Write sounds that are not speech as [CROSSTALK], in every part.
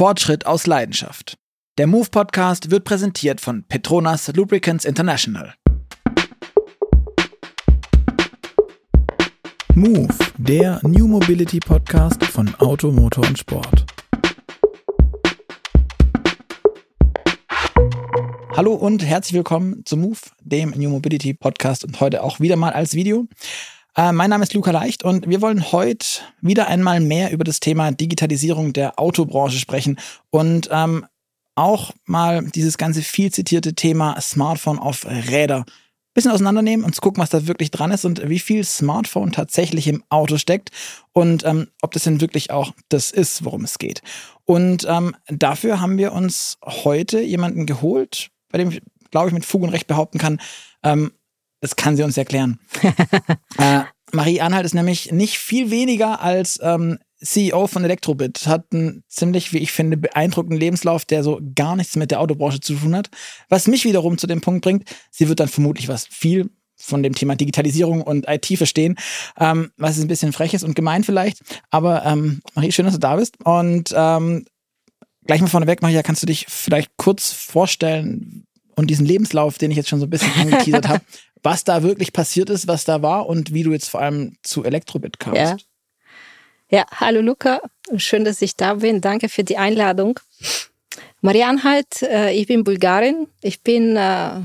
Fortschritt aus Leidenschaft. Der Move Podcast wird präsentiert von Petronas Lubricants International. Move, der New Mobility Podcast von Auto, Motor und Sport. Hallo und herzlich willkommen zu Move, dem New Mobility Podcast und heute auch wieder mal als Video. Äh, mein Name ist Luca Leicht und wir wollen heute wieder einmal mehr über das Thema Digitalisierung der Autobranche sprechen und ähm, auch mal dieses ganze viel zitierte Thema Smartphone auf Räder bisschen auseinandernehmen und gucken, was da wirklich dran ist und wie viel Smartphone tatsächlich im Auto steckt und ähm, ob das denn wirklich auch das ist, worum es geht. Und ähm, dafür haben wir uns heute jemanden geholt, bei dem ich, glaube ich, mit Fug und Recht behaupten kann, ähm, das kann sie uns erklären. [LAUGHS] äh, Marie Anhalt ist nämlich nicht viel weniger als ähm, CEO von Elektrobit, hat einen ziemlich, wie ich finde, beeindruckenden Lebenslauf, der so gar nichts mit der Autobranche zu tun hat. Was mich wiederum zu dem Punkt bringt, sie wird dann vermutlich was viel von dem Thema Digitalisierung und IT verstehen, ähm, was ist ein bisschen frech ist und gemein vielleicht. Aber ähm, Marie, schön, dass du da bist. Und ähm, gleich mal vorneweg, Maria, kannst du dich vielleicht kurz vorstellen und diesen Lebenslauf, den ich jetzt schon so ein bisschen angeteasert [LAUGHS] habe, was da wirklich passiert ist, was da war und wie du jetzt vor allem zu Elektrobit kamst. Ja. ja, hallo Luca, schön, dass ich da bin. Danke für die Einladung. Marian halt, äh, ich bin Bulgarin. Ich bin äh,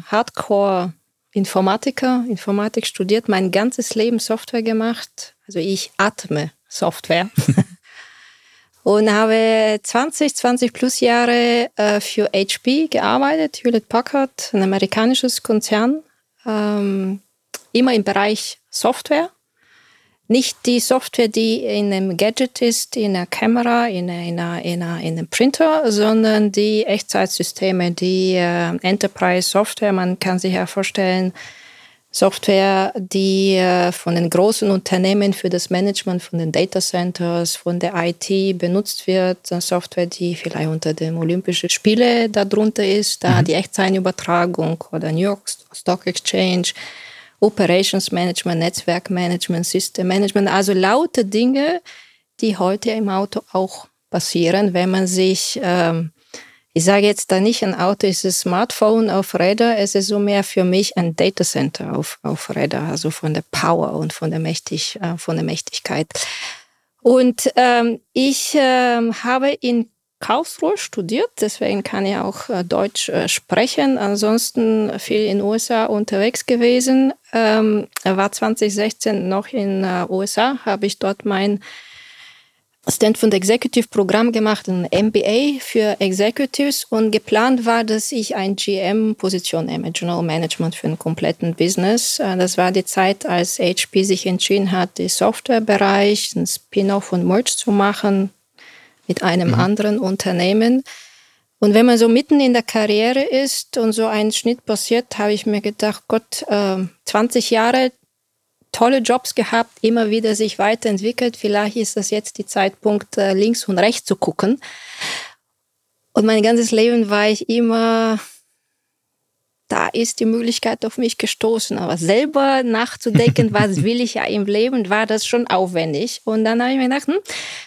Hardcore Informatiker, Informatik studiert, mein ganzes Leben Software gemacht. Also ich atme Software. [LAUGHS] und habe 20, 20 plus Jahre äh, für HP gearbeitet, Hewlett Packard, ein amerikanisches Konzern, ähm, immer im Bereich Software. Nicht die Software, die in einem Gadget ist, in einer Kamera, in, einer, in, einer, in einem Printer, sondern die Echtzeitsysteme, die äh, Enterprise-Software. Man kann sich ja vorstellen, Software, die äh, von den großen Unternehmen für das Management von den Data Centers, von der IT benutzt wird. Software, die vielleicht unter den Olympischen Spielen darunter ist, da mhm. die Echtzeitübertragung oder New York Stock Exchange, Operations Management, Netzwerkmanagement, System Management, also laute Dinge, die heute im Auto auch passieren, wenn man sich ähm, ich sage jetzt da nicht, ein Auto ist ein Smartphone auf Räder, es ist so mehr für mich ein Datacenter auf, auf Räder, also von der Power und von der, Mächtig, äh, von der Mächtigkeit. Und ähm, ich ähm, habe in Karlsruhe studiert, deswegen kann ich auch äh, Deutsch äh, sprechen. Ansonsten viel in USA unterwegs gewesen. Ähm, war 2016 noch in äh, USA, habe ich dort mein Stanford Executive Programm gemacht, ein MBA für Executives und geplant war, dass ich ein GM-Position nehme, General Management für einen kompletten Business. Äh, das war die Zeit, als HP sich entschieden hat, den Softwarebereich, ein Spin-off und Merge zu machen mit einem mhm. anderen Unternehmen. Und wenn man so mitten in der Karriere ist und so ein Schnitt passiert, habe ich mir gedacht, Gott, 20 äh, Jahre tolle Jobs gehabt, immer wieder sich weiterentwickelt. Vielleicht ist das jetzt die Zeitpunkt, äh, links und rechts zu gucken. Und mein ganzes Leben war ich immer, da ist die Möglichkeit auf mich gestoßen. Aber selber nachzudenken, [LAUGHS] was will ich ja im Leben, war das schon aufwendig. Und dann habe ich mir gedacht, hm,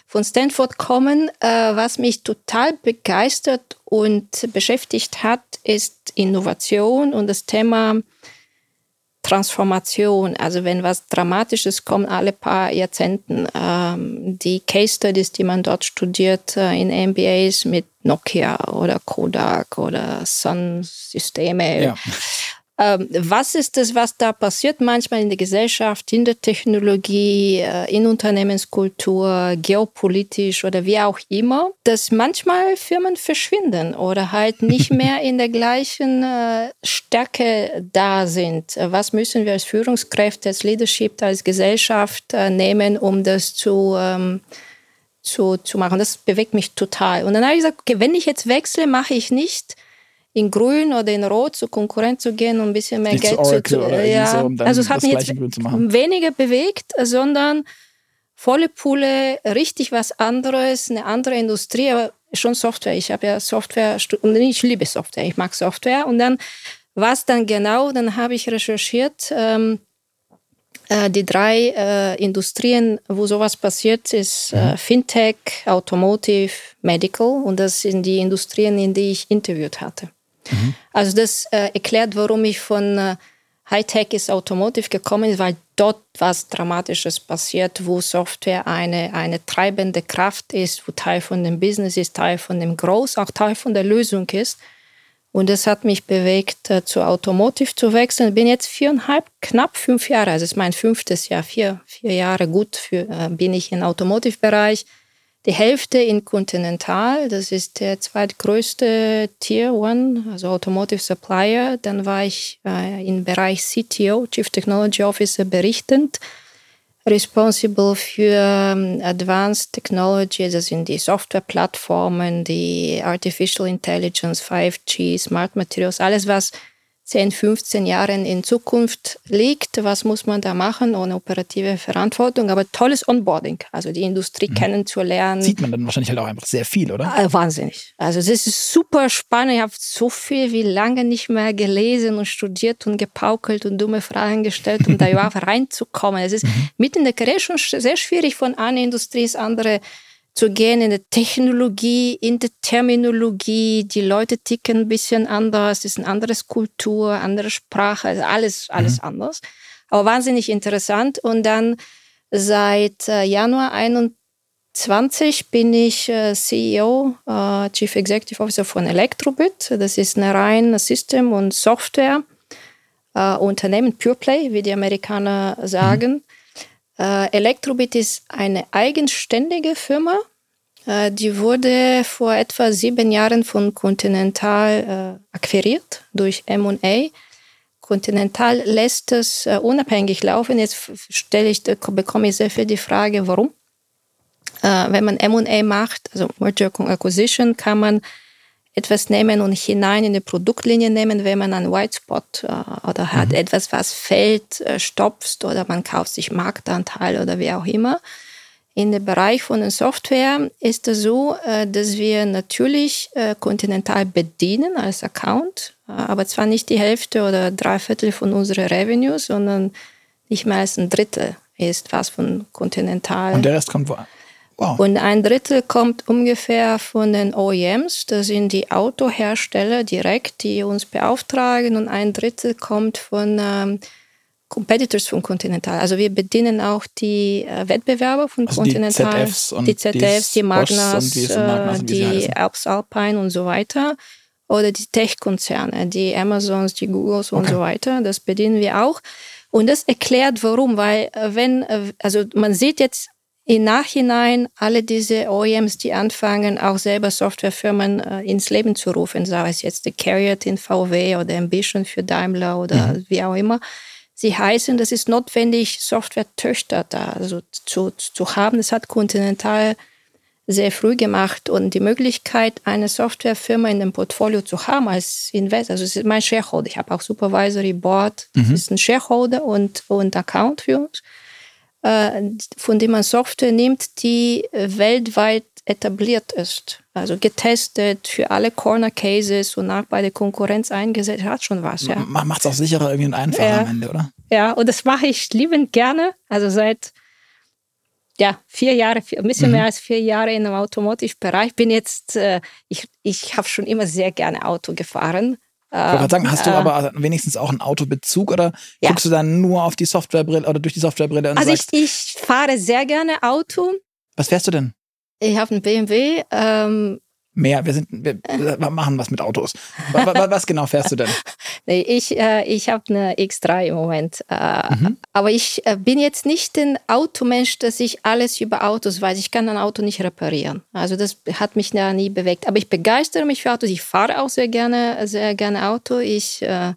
von Stanford kommen, äh, was mich total begeistert und beschäftigt hat, ist Innovation und das Thema Transformation. Also wenn was Dramatisches kommt, alle paar Jahrzehnten. Ähm, die Case Studies, die man dort studiert äh, in MBAs mit Nokia oder Kodak oder Sun-Systeme. Ja. Ähm, was ist das, was da passiert manchmal in der Gesellschaft, in der Technologie, äh, in Unternehmenskultur, geopolitisch oder wie auch immer, dass manchmal Firmen verschwinden oder halt nicht [LAUGHS] mehr in der gleichen äh, Stärke da sind? Was müssen wir als Führungskräfte, als Leadership, als Gesellschaft äh, nehmen, um das zu ähm, zu, zu machen. Das bewegt mich total. Und dann habe ich gesagt, okay, wenn ich jetzt wechsle, mache ich nicht in Grün oder in Rot zu Konkurrent zu gehen und ein bisschen mehr Nicht Geld zu, zu ja. So, um also es hat mich jetzt weniger bewegt, sondern volle Pulle, richtig was anderes, eine andere Industrie, aber schon Software. Ich habe ja Software und ich liebe Software, ich mag Software. Und dann was dann genau, dann habe ich recherchiert. Ähm, Äh, die drei äh, Industrien, wo sowas passiert, ist äh, mhm. Fintech, Automotive, Medical und das sind die Industrien, in die ich interviewt hatte. Mhm. Also das äh, erklärt, warum ich von äh, Hightech ist Automotive gekommen ist, weil dort was Dramatisches passiert, wo Software eine, eine treibende Kraft ist, wo Teil von dem Business ist, Teil von dem Groß, auch Teil von der Lösung ist. Und es hat mich bewegt, äh, zu Automotive zu wechseln. Bin jetzt viereinhalb, knapp fünf Jahre, also es ist mein fünftes Jahr, vier, vier Jahre gut für, äh, bin ich im Automotive-Bereich. Die Hälfte in Continental, das ist der zweitgrößte Tier One, also Automotive Supplier. Dann war ich äh, im Bereich CTO, Chief Technology Officer, berichtend responsible für um, Advanced Technology, das sind die Softwareplattformen, die Artificial Intelligence, 5G, Smart Materials, alles was 10, 15 Jahren in Zukunft liegt. Was muss man da machen ohne operative Verantwortung? Aber tolles Onboarding, also die Industrie mhm. kennenzulernen. Sieht man dann wahrscheinlich halt auch einfach sehr viel, oder? Äh, wahnsinnig. Also das ist super spannend. Ich habe so viel wie lange nicht mehr gelesen und studiert und gepaukelt und dumme Fragen gestellt, um da [LAUGHS] überhaupt reinzukommen. Es ist mhm. mitten in der Karriere schon sehr schwierig von einer Industrie ins andere zu gehen in der Technologie, in der Terminologie. Die Leute ticken ein bisschen anders, es ist eine andere Kultur, andere Sprache, also alles, alles mhm. anders. Aber wahnsinnig interessant. Und dann seit äh, Januar 21 bin ich äh, CEO, äh, Chief Executive Officer von Electrobit. Das ist ein rein System- und Software-Unternehmen, Pure Play, wie die Amerikaner sagen. Mhm. Electrobit ist eine eigenständige Firma. Äh, die wurde vor etwa sieben Jahren von Continental äh, akquiriert durch M&A. Continental lässt es äh, unabhängig laufen. Jetzt stelle ich, bekomme ich sehr viel die Frage, warum. Wenn man M&A macht, also Merger Acquisition, kann man etwas nehmen und hinein in die Produktlinie nehmen, wenn man einen White Spot oder hat mhm. etwas, was fällt, stopft oder man kauft sich Marktanteil oder wie auch immer. In dem Bereich von der Software ist es so, äh, dass wir natürlich äh, Continental bedienen als Account, äh, aber zwar nicht die Hälfte oder drei Viertel von unseren Revenues, sondern nicht mehr als ein Drittel ist was von Continental. Und der Rest kommt wo? Wow. Und ein Drittel kommt ungefähr von den OEMs, das sind die Autohersteller direkt, die uns beauftragen, und ein Drittel kommt von ähm, Competitors von Continental. Also wir bedienen auch die äh, Wettbewerber von also Continental, die ZFs, und die, ZFs, die Magnas, die, Magnas, die Alps Alpine und so weiter. Oder die Tech-Konzerne, die Amazons, die Googles und okay. so weiter. Das bedienen wir auch. Und das erklärt warum, weil äh, wenn, äh, also man sieht jetzt im Nachhinein alle diese OEMs, die anfangen, auch selber Softwarefirmen äh, ins Leben zu rufen, sei es jetzt die Carrier in VW oder Ambition für Daimler oder mhm. wie auch immer. Sie heißen, das ist notwendig, Software-Töchter da also zu, zu haben. Das hat Continental sehr früh gemacht und die Möglichkeit, eine Softwarefirma in dem Portfolio zu haben als Investor, also es ist mein Shareholder. Ich habe auch Supervisory Board, das mhm. ist ein Shareholder und, und Account für uns. Äh, von dem man Software nimmt, die weltweit etabliert ist. Also getestet für alle Corner Cases und auch bei der Konkurrenz eingesetzt, hat schon was. Ja. Macht es auch sicherer irgendwie und einfacher ja. am Ende, oder? Ja, und das mache ich liebend gerne. Also seit ja, vier Jahre, ein bisschen mhm. mehr als vier Jahre in dem Automotive-Bereich. Bin jetzt, äh, ich, ich habe schon immer sehr gerne Auto gefahren. Ich wollte sagen, hast du äh, aber wenigstens auch einen Autobezug oder ja. guckst du dann nur auf die Softwarebrille oder durch die Softwarebrille? Also sagst, ich, ich fahre sehr gerne Auto. Was fährst du denn? Ich habe einen BMW. Ähm, Mehr, wir, sind, wir, wir machen was mit Autos. Was, was, genau fährst du denn? [LAUGHS] nee, ich äh, ich habe eine X3 im Moment. Äh, mhm. Aber ich äh, bin jetzt nicht ein Automensch, dass ich alles über Autos weiß. Ich kann ein Auto nicht reparieren. Also das hat mich ja nie bewegt. Aber ich begeistere mich für Autos. Ich fahre auch sehr gerne, sehr gerne Auto. Ich äh,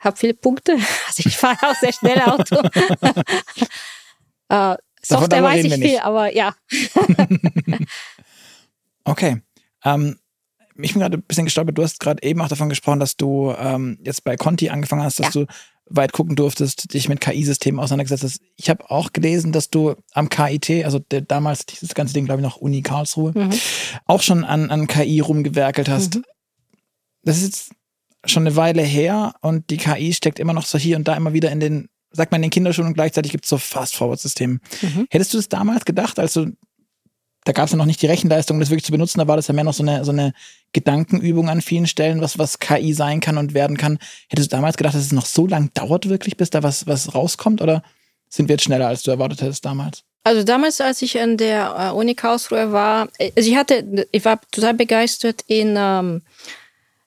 habe viele Punkte. [LAUGHS] Also ich fahre auch sehr schnell Auto. [LAUGHS] äh, Software weiß ich viel, aber ja. okay. Ähm, ich bin gerade ein bisschen gestolpert. Du hast gerade eben auch davon gesprochen, dass du ähm, jetzt bei Conti angefangen hast, dass ja. du weit gucken durftest, dich mit KI-Systemen auseinandergesetzt hast. Ich habe auch gelesen, dass du am KIT, also der, damals dieses ganze Ding, glaube ich, noch Uni Karlsruhe, mhm. auch schon an, an KI rumgewerkelt hast. Mhm. Das ist jetzt schon eine Weile her und die KI steckt immer noch so hier und da immer wieder in den sagt man in den Kinderschuhen und gleichzeitig gibt es so Fast-Forward-Systeme. Mhm. Hättest du das damals gedacht, als du, da gab es ja noch nicht die Rechenleistung, das wirklich zu benutzen, da war das ja mehr noch so eine, so eine Gedankenübung an vielen Stellen, was, was KI sein kann und werden kann. Hättest du damals gedacht, dass es noch so lang dauert wirklich, bis da was, was rauskommt? Oder sind wir jetzt schneller, als du erwartet hättest damals? Also damals, als ich an der äh, Uni Karlsruhe war, also ich hatte, ich war total begeistert in ähm,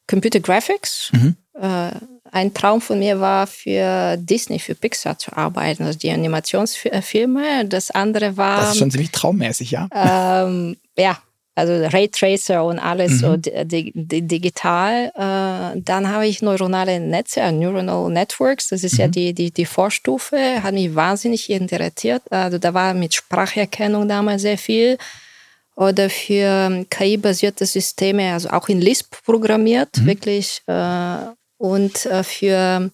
Computer Graphics. Mhm. Äh, ein Traum von mir war, für Disney, für Pixar zu arbeiten, also die Animationsfilme. Das andere war. Das ist schon ziemlich traummäßig, ja. Ähm, ja, also Raytracer und alles mhm. so di di digital. Äh, dann habe ich neuronale Netze, äh, Neuronal Networks, das ist mhm. ja die, die, die Vorstufe, hat mich wahnsinnig interessiert. Also da war mit Spracherkennung damals sehr viel. Oder für KI-basierte Systeme, also auch in Lisp programmiert, mhm. wirklich. Äh, und äh, für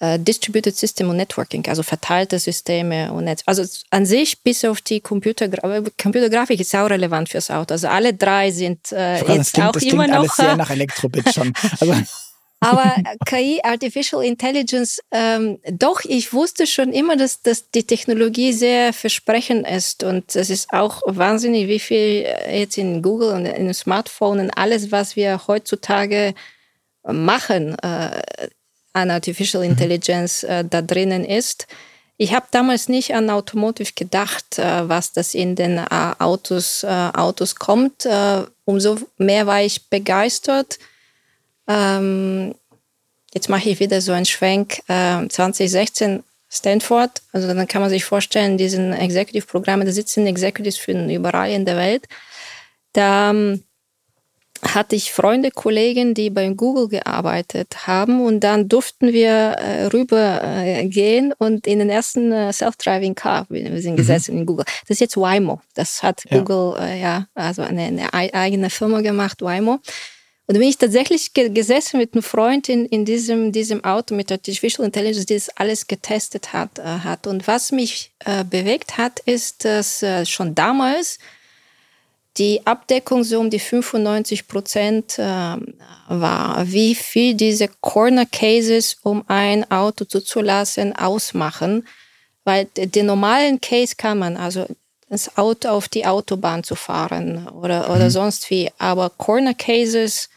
äh, Distributed System und Networking, also verteilte Systeme und Netz. Also an sich bis auf die Computergra Computergrafik ist auch relevant fürs Auto. Also alle drei sind äh, jetzt das klingt, auch das immer noch alles sehr nach Elektrobit schon. [LAUGHS] Also. Aber KI, Artificial Intelligence, ähm, doch, ich wusste schon immer, dass, dass die Technologie sehr versprechend ist. Und es ist auch wahnsinnig, wie viel jetzt in Google und in Smartphone und alles, was wir heutzutage machen, äh, an Artificial mhm. Intelligence äh, da drinnen ist. Ich habe damals nicht an Automotive gedacht, äh, was das in den äh, Autos, äh, Autos kommt. Äh, umso mehr war ich begeistert. Ähm, jetzt mache ich wieder so einen Schwenk. 2016 Stanford, also dann kann man sich vorstellen, diesen Executive-Programme, da sitzen Executives für überall in der Welt. Da ähm, hatte ich Freunde, Kollegen, die bei Google gearbeitet haben und dann durften wir äh, rüber äh, gehen und in den ersten äh, Self-Driving Car, wir sind mhm. gesessen in Google. Das ist jetzt Waymo. Das hat ja. Google äh, ja also eine, eine, eigene Firma gemacht, Waymo. Und da bin ich tatsächlich ge gesessen mit einem Freund in, in diesem, diesem Auto mit Artificial Intelligence, die das alles getestet hat. Äh, hat. Und was mich äh, bewegt hat, ist, dass äh, schon damals die Abdeckung so um die 95 Prozent äh, war. Wie viel diese Corner Cases, um ein Auto zuzulassen, ausmachen. Weil den normalen Case kann man, also das Auto auf die Autobahn zu fahren oder, oder mhm. sonst wie. Aber Corner Cases,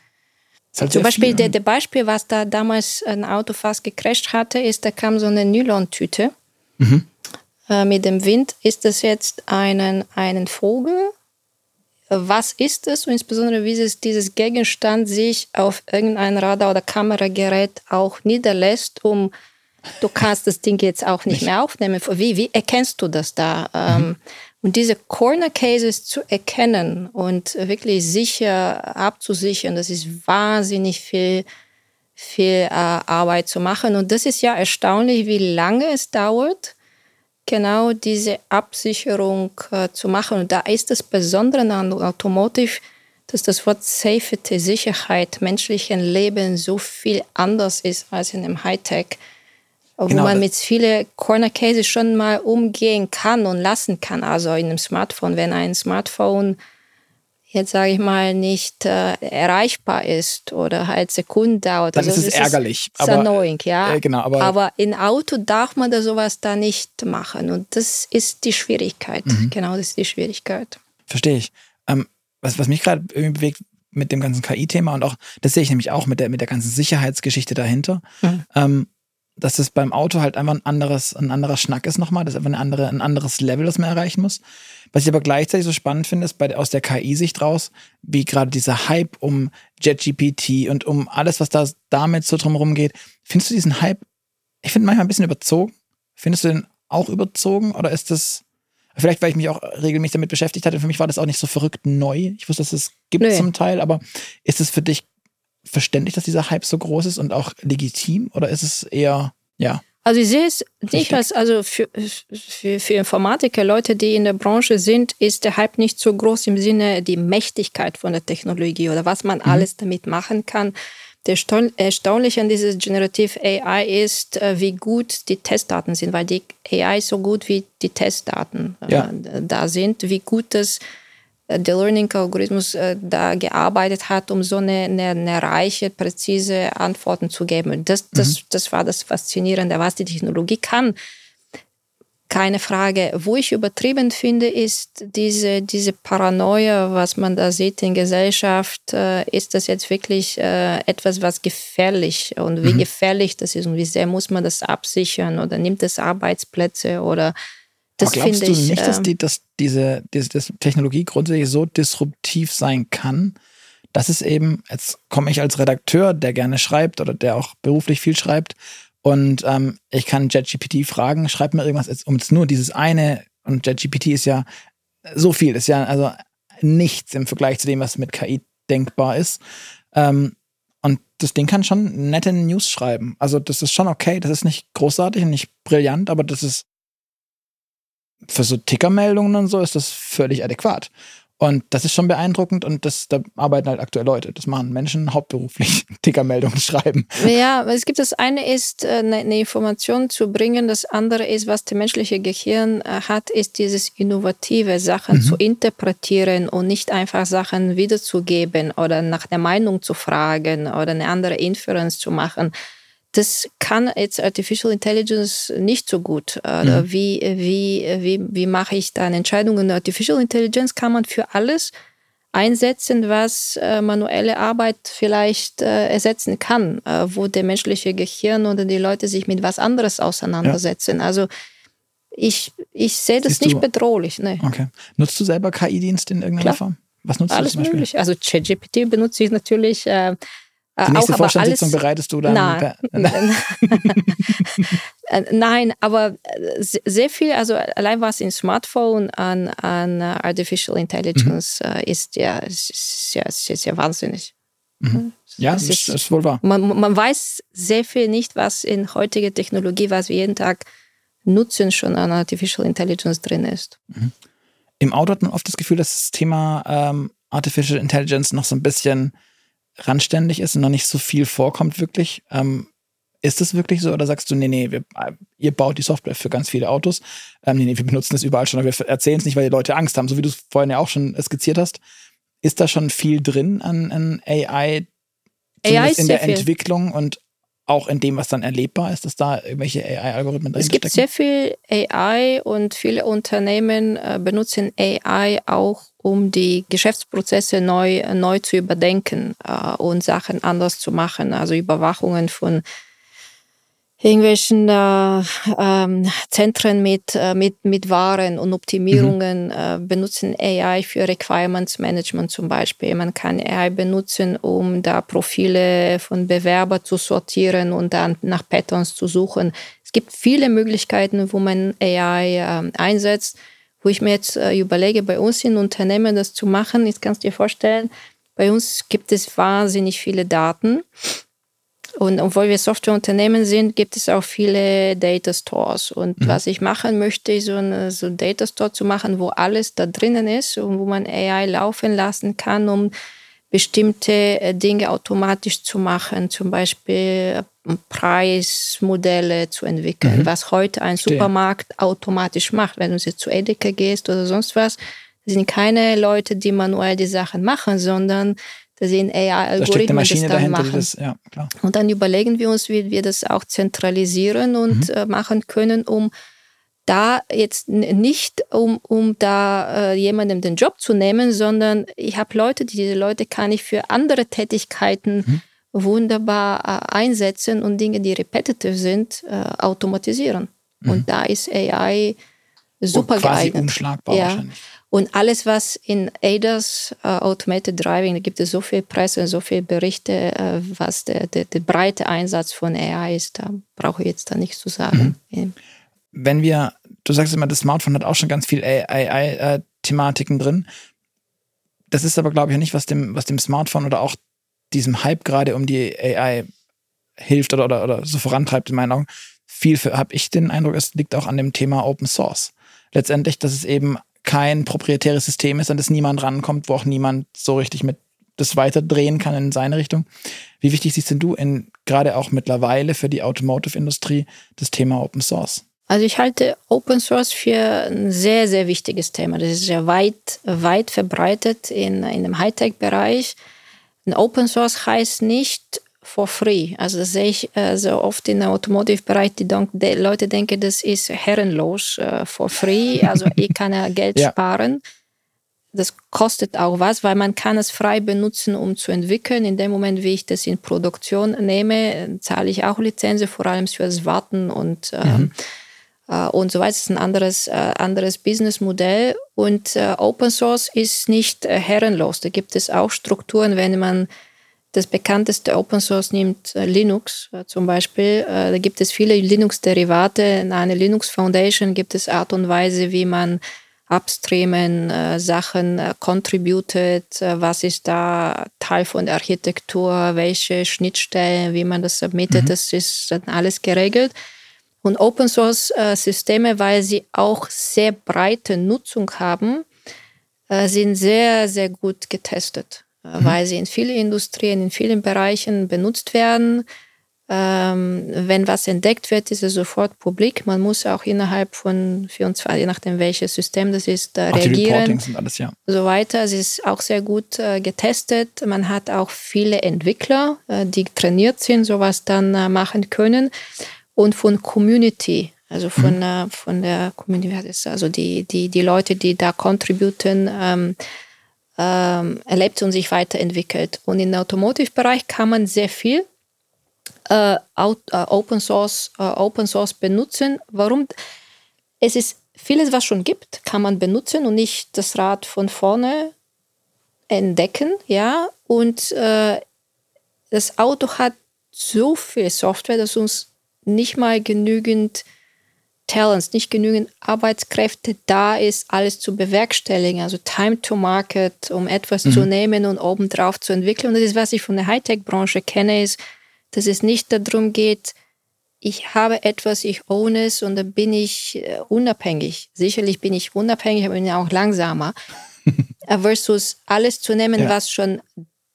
halt zum Beispiel der, der Beispiel, was da damals ein Auto fast gecrasht hatte, ist, da kam so eine Nylontüte. Mhm. Äh, mit dem Wind ist das jetzt einen, einen Vogel was ist es und insbesondere wie es dieses Gegenstand sich auf irgendein Radar- oder Kameragerät auch niederlässt, um du kannst das Ding jetzt auch nicht mehr aufnehmen. Wie, wie erkennst du das da? Ähm, mhm. Und diese Corner Cases zu erkennen und wirklich sicher abzusichern, das ist wahnsinnig viel, viel äh, Arbeit zu machen. Und das ist ja erstaunlich, wie lange es dauert, genau diese Absicherung äh, zu machen. Und da ist das Besondere an Automotive, dass das Wort Safety, Sicherheit, menschlichen Leben so viel anders ist als in einem Hightech, wo genau. man mit vielen Corner Cases schon mal umgehen kann und lassen kann. Also in einem Smartphone, wenn ein Smartphone jetzt sage ich mal nicht äh, erreichbar ist oder halt Sekunden dauert. Dann also ist es ärgerlich. Ist aber, annoying, ja. Äh, genau, aber, aber in Auto darf man da sowas da nicht machen und das ist die Schwierigkeit. Mhm. Genau, das ist die Schwierigkeit. Verstehe ich. Ähm, was, was mich gerade irgendwie bewegt mit dem ganzen KI-Thema und auch, das sehe ich nämlich auch mit der, mit der ganzen Sicherheitsgeschichte dahinter. Mhm. Ähm, dass es beim Auto halt einfach ein anderes, ein anderer Schnack ist nochmal, das ist einfach eine andere, ein anderes Level, das man erreichen muss. Was ich aber gleichzeitig so spannend finde, ist bei, aus der KI-Sicht raus, wie gerade dieser Hype um JetGPT und um alles, was da damit so drumherum geht. Findest du diesen Hype, ich finde manchmal ein bisschen überzogen? Findest du den auch überzogen oder ist das, vielleicht weil ich mich auch regelmäßig damit beschäftigt hatte, für mich war das auch nicht so verrückt neu. Ich wusste, dass es gibt nee. zum Teil, aber ist es für dich verständlich, dass dieser Hype so groß ist und auch legitim oder ist es eher, ja? Also ich sehe es nicht als, also für, für, für Informatiker, Leute, die in der Branche sind, ist der Hype nicht so groß im Sinne die Mächtigkeit von der Technologie oder was man mhm. alles damit machen kann. Der Erstaunliche an dieses Generative AI ist, äh, wie gut die Testdaten sind, weil die AI so gut wie die Testdaten äh, ja. da sind, wie gut das der Learning-Algorithmus äh, da gearbeitet hat, um so eine, eine, eine, reiche, präzise Antworten zu geben. Das, das, mhm. das war das Faszinierende, was die Technologie kann. Keine Frage. Wo ich übertrieben finde, ist diese, diese Paranoia, was man da sieht in Gesellschaft. Äh, ist das jetzt wirklich äh, etwas, was gefährlich und wie mhm. gefährlich das ist und wie sehr muss man das absichern oder nimmt es Arbeitsplätze oder das Aber glaubst du ich, nicht, dass, ähm, die, dass diese, diese, diese Technologie grundsätzlich so disruptiv sein kann, dass es eben, jetzt komme ich als Redakteur, der gerne schreibt oder der auch beruflich viel schreibt, und ähm, ich kann JetGPT fragen, schreib mir irgendwas um jetzt nur dieses eine, und JetGPT ist ja so viel, ist ja also nichts im Vergleich zu dem, was mit KI denkbar ist. Ähm, und das Ding kann schon nette News schreiben. Also das ist schon okay, das ist nicht großartig und nicht brillant, aber das ist für so Tickermeldungen und so ist das völlig adäquat. Und das ist schon beeindruckend und das, da arbeiten halt aktuell Leute. Das machen Menschen hauptberuflich, [LAUGHS] Tickermeldungen schreiben. Ja, es gibt das eine ist, äh, eine Information zu bringen. Das andere ist, was das menschliche Gehirn äh, hat, ist dieses innovative Sachen mhm. zu interpretieren und nicht einfach Sachen wiederzugeben oder nach der Meinung zu fragen oder eine andere Inference zu machen das kann jetzt Artificial Intelligence nicht so gut. Äh, mhm. Wie, wie, wie, wie mache ich dann Entscheidungen? Artificial Intelligence kann man für alles einsetzen, was äh, manuelle Arbeit vielleicht äh, ersetzen kann, äh, wo der menschliche Gehirn oder die Leute sich mit was anderes auseinandersetzen. Ja. Also ich, ich sehe das Siehst nicht du? bedrohlich. Nee. Okay. Nutzt du selber KI-Dienst in irgendeiner Klar. Form? Was nutzt Alles du Alles möglich. Also ChatGPT benutze ich natürlich äh, die äh, nächste auch, Vorstandssitzung alles, bereitest du dann? Nein. [LAUGHS] [LAUGHS] Äh, nein, aber äh, sehr viel, also allein was in Smartphone an, an Artificial Intelligence mhm. ist, ja, ist, ja, ist, ist ja wahnsinnig. Mhm. Ja, das ist, ist, wohl wahr. Man, man weiß sehr viel nicht, was in heutiger Technologie, was wir jeden Tag nutzen, schon an Artificial Intelligence drin ist. Mhm. Im Auto hat man oft das Gefühl, dass das Thema ähm, Artificial Intelligence noch so ein bisschen randständig ist und noch nicht so viel vorkommt wirklich. Ähm, ist das wirklich so oder sagst du, nee, nee, wir, ihr baut die Software für ganz viele Autos? Ähm, nee, nee, wir benutzen das überall schon, aber wir erzählen es nicht, weil die Leute Angst haben, so wie du es vorhin ja auch schon skizziert hast. Ist da schon viel drin an, an AI, AI in der Entwicklung und auch in dem, was dann erlebbar ist, dass da irgendwelche AI-Algorithmen drin Es gibt stecken? sehr viel AI und viele Unternehmen äh, benutzen AI auch, um die Geschäftsprozesse neu, neu zu überdenken äh, und Sachen anders zu machen. Also Überwachungen von irgendwelchen äh, ähm, Zentren mit, äh, mit, mit Waren und Optimierungen mhm. äh, benutzen AI für Requirements Management zum Beispiel. Man kann AI benutzen, um da Profile von Bewerbern zu sortieren und dann nach Patterns zu suchen. Es gibt viele Möglichkeiten, wo man AI äh, einsetzt. Wo ich mir jetzt äh, überlege, bei uns in Unternehmen das zu machen, jetzt kannst du dir vorstellen, bei uns gibt es wahnsinnig viele Daten und obwohl wir Softwareunternehmen sind, gibt es auch viele Data Stores. Und mhm. was ich machen möchte, ist so einen so Data Store zu machen, wo alles da drinnen ist und wo man AI laufen lassen kann, um bestimmte äh, Dinge automatisch zu machen, zum Beispiel äh, Preismodelle zu entwickeln, mhm. was heute ein Supermarkt automatisch macht. Wenn du jetzt zu Edeka gehst oder sonst was, sind keine Leute, die manuell die Sachen machen, sondern da sind AI-Algorithmen, die das dann machen. Das, ja, und dann überlegen wir uns, wie wir das auch zentralisieren und mhm. äh, machen können, um da jetzt nicht, um, um da äh, jemandem den Job zu nehmen, sondern ich habe Leute, diese Leute kann ich für andere Tätigkeiten mhm. wunderbar äh, einsetzen und Dinge, die repetitive sind, äh, automatisieren. Mhm. Und da ist AI super und quasi geeignet. unschlagbar ja. wahrscheinlich. Und alles, was in ADAS, äh, Automated Driving, da gibt es so viel Presse, so viele Berichte, uh, was der, der, der, breite Einsatz von AI ist, da brauche ich jetzt da nichts zu sagen. Mhm. Wenn wir, du sagst immer, das Smartphone hat auch schon ganz viel AI-Thematiken äh, drin. Das ist aber, glaube ich, nicht, was dem, was dem Smartphone oder auch diesem Hype gerade um die AI hilft oder, oder, oder so vorantreibt, in meinen Augen. Viel habe ich den Eindruck, es liegt auch an dem Thema Open Source. Letztendlich, dass es eben kein proprietäres System ist, an das niemand rankommt, wo auch niemand so richtig mit das weiterdrehen kann in seine Richtung. Wie wichtig siehst denn du in gerade auch mittlerweile für die Automotive-Industrie das Thema Open Source? Also ich halte Open Source für ein sehr, sehr wichtiges Thema. Das ist sehr weit, weit verbreitet in, in dem Hightech-Bereich. Open Source heißt nicht for free. Also das sehe ich äh, so oft in der Automotive-Bereich, die, die, Leute denken, das ist herrenlos äh, for free. Also [LAUGHS] ich kann ja Geld ja. sparen. Das kostet auch was, weil man kann es frei benutzen, um zu entwickeln. In dem Moment, wie ich das in Produktion nehme, zahle ich auch Lizenzen, vor allem fürs Warten und ähm, mhm äh, und so weiter. Das ist ein anderes, äh, anderes Businessmodell. Und äh, Open Source ist nicht herrenlos. Da gibt es auch Strukturen, wenn man das bekannteste Open Source nimmt, Linux zum Beispiel. Da gibt es viele Linux-Derivate. In einer Linux Foundation gibt es Art und Weise, wie man upstreamen, äh, Sachen äh, contributed, äh, was ist da Teil von der Architektur, welche Schnittstellen, wie man das submittet, mhm. das ist dann alles geregelt. Und Open Source äh, Systeme, weil sie auch sehr breite Nutzung haben, äh, sind sehr, sehr gut getestet, äh, mhm. weil sie in vielen Industrien, in vielen Bereichen benutzt werden. Ähm, wenn was entdeckt wird, ist es sofort publik. Man muss auch innerhalb von 24, je nachdem welches System das ist, äh, reagieren. Und alles, ja. So weiter. Es ist auch sehr gut äh, getestet. Man hat auch viele Entwickler, äh, die trainiert sind, sowas dann äh, machen können und von Community, also von, mhm. äh, von der Community, also die, die, die Leute, die da contributen, ähm, ähm, erlebt und sich weiterentwickelt. Und im Automotive-Bereich kann man sehr viel äh, äh, Open, Source, äh, Open Source benutzen. Warum? Es ist vieles, was schon gibt, kann man benutzen und nicht das Rad von vorne entdecken, ja. Und äh, das Auto hat so viel Software, dass uns nicht mal genügend Talents, nicht genügend Arbeitskräfte da ist, alles zu bewerkstelligen. Also Time to Market, um etwas mhm. zu nehmen und obendrauf zu entwickeln. Und das ist, was ich von der Hightech-Branche kenne, ist, dass es nicht darum geht, ich habe etwas, ich own es und dann bin ich äh, unabhängig. Sicherlich bin ich unabhängig, aber bin ja auch langsamer. [LAUGHS] Versus alles zu nehmen, ja. was schon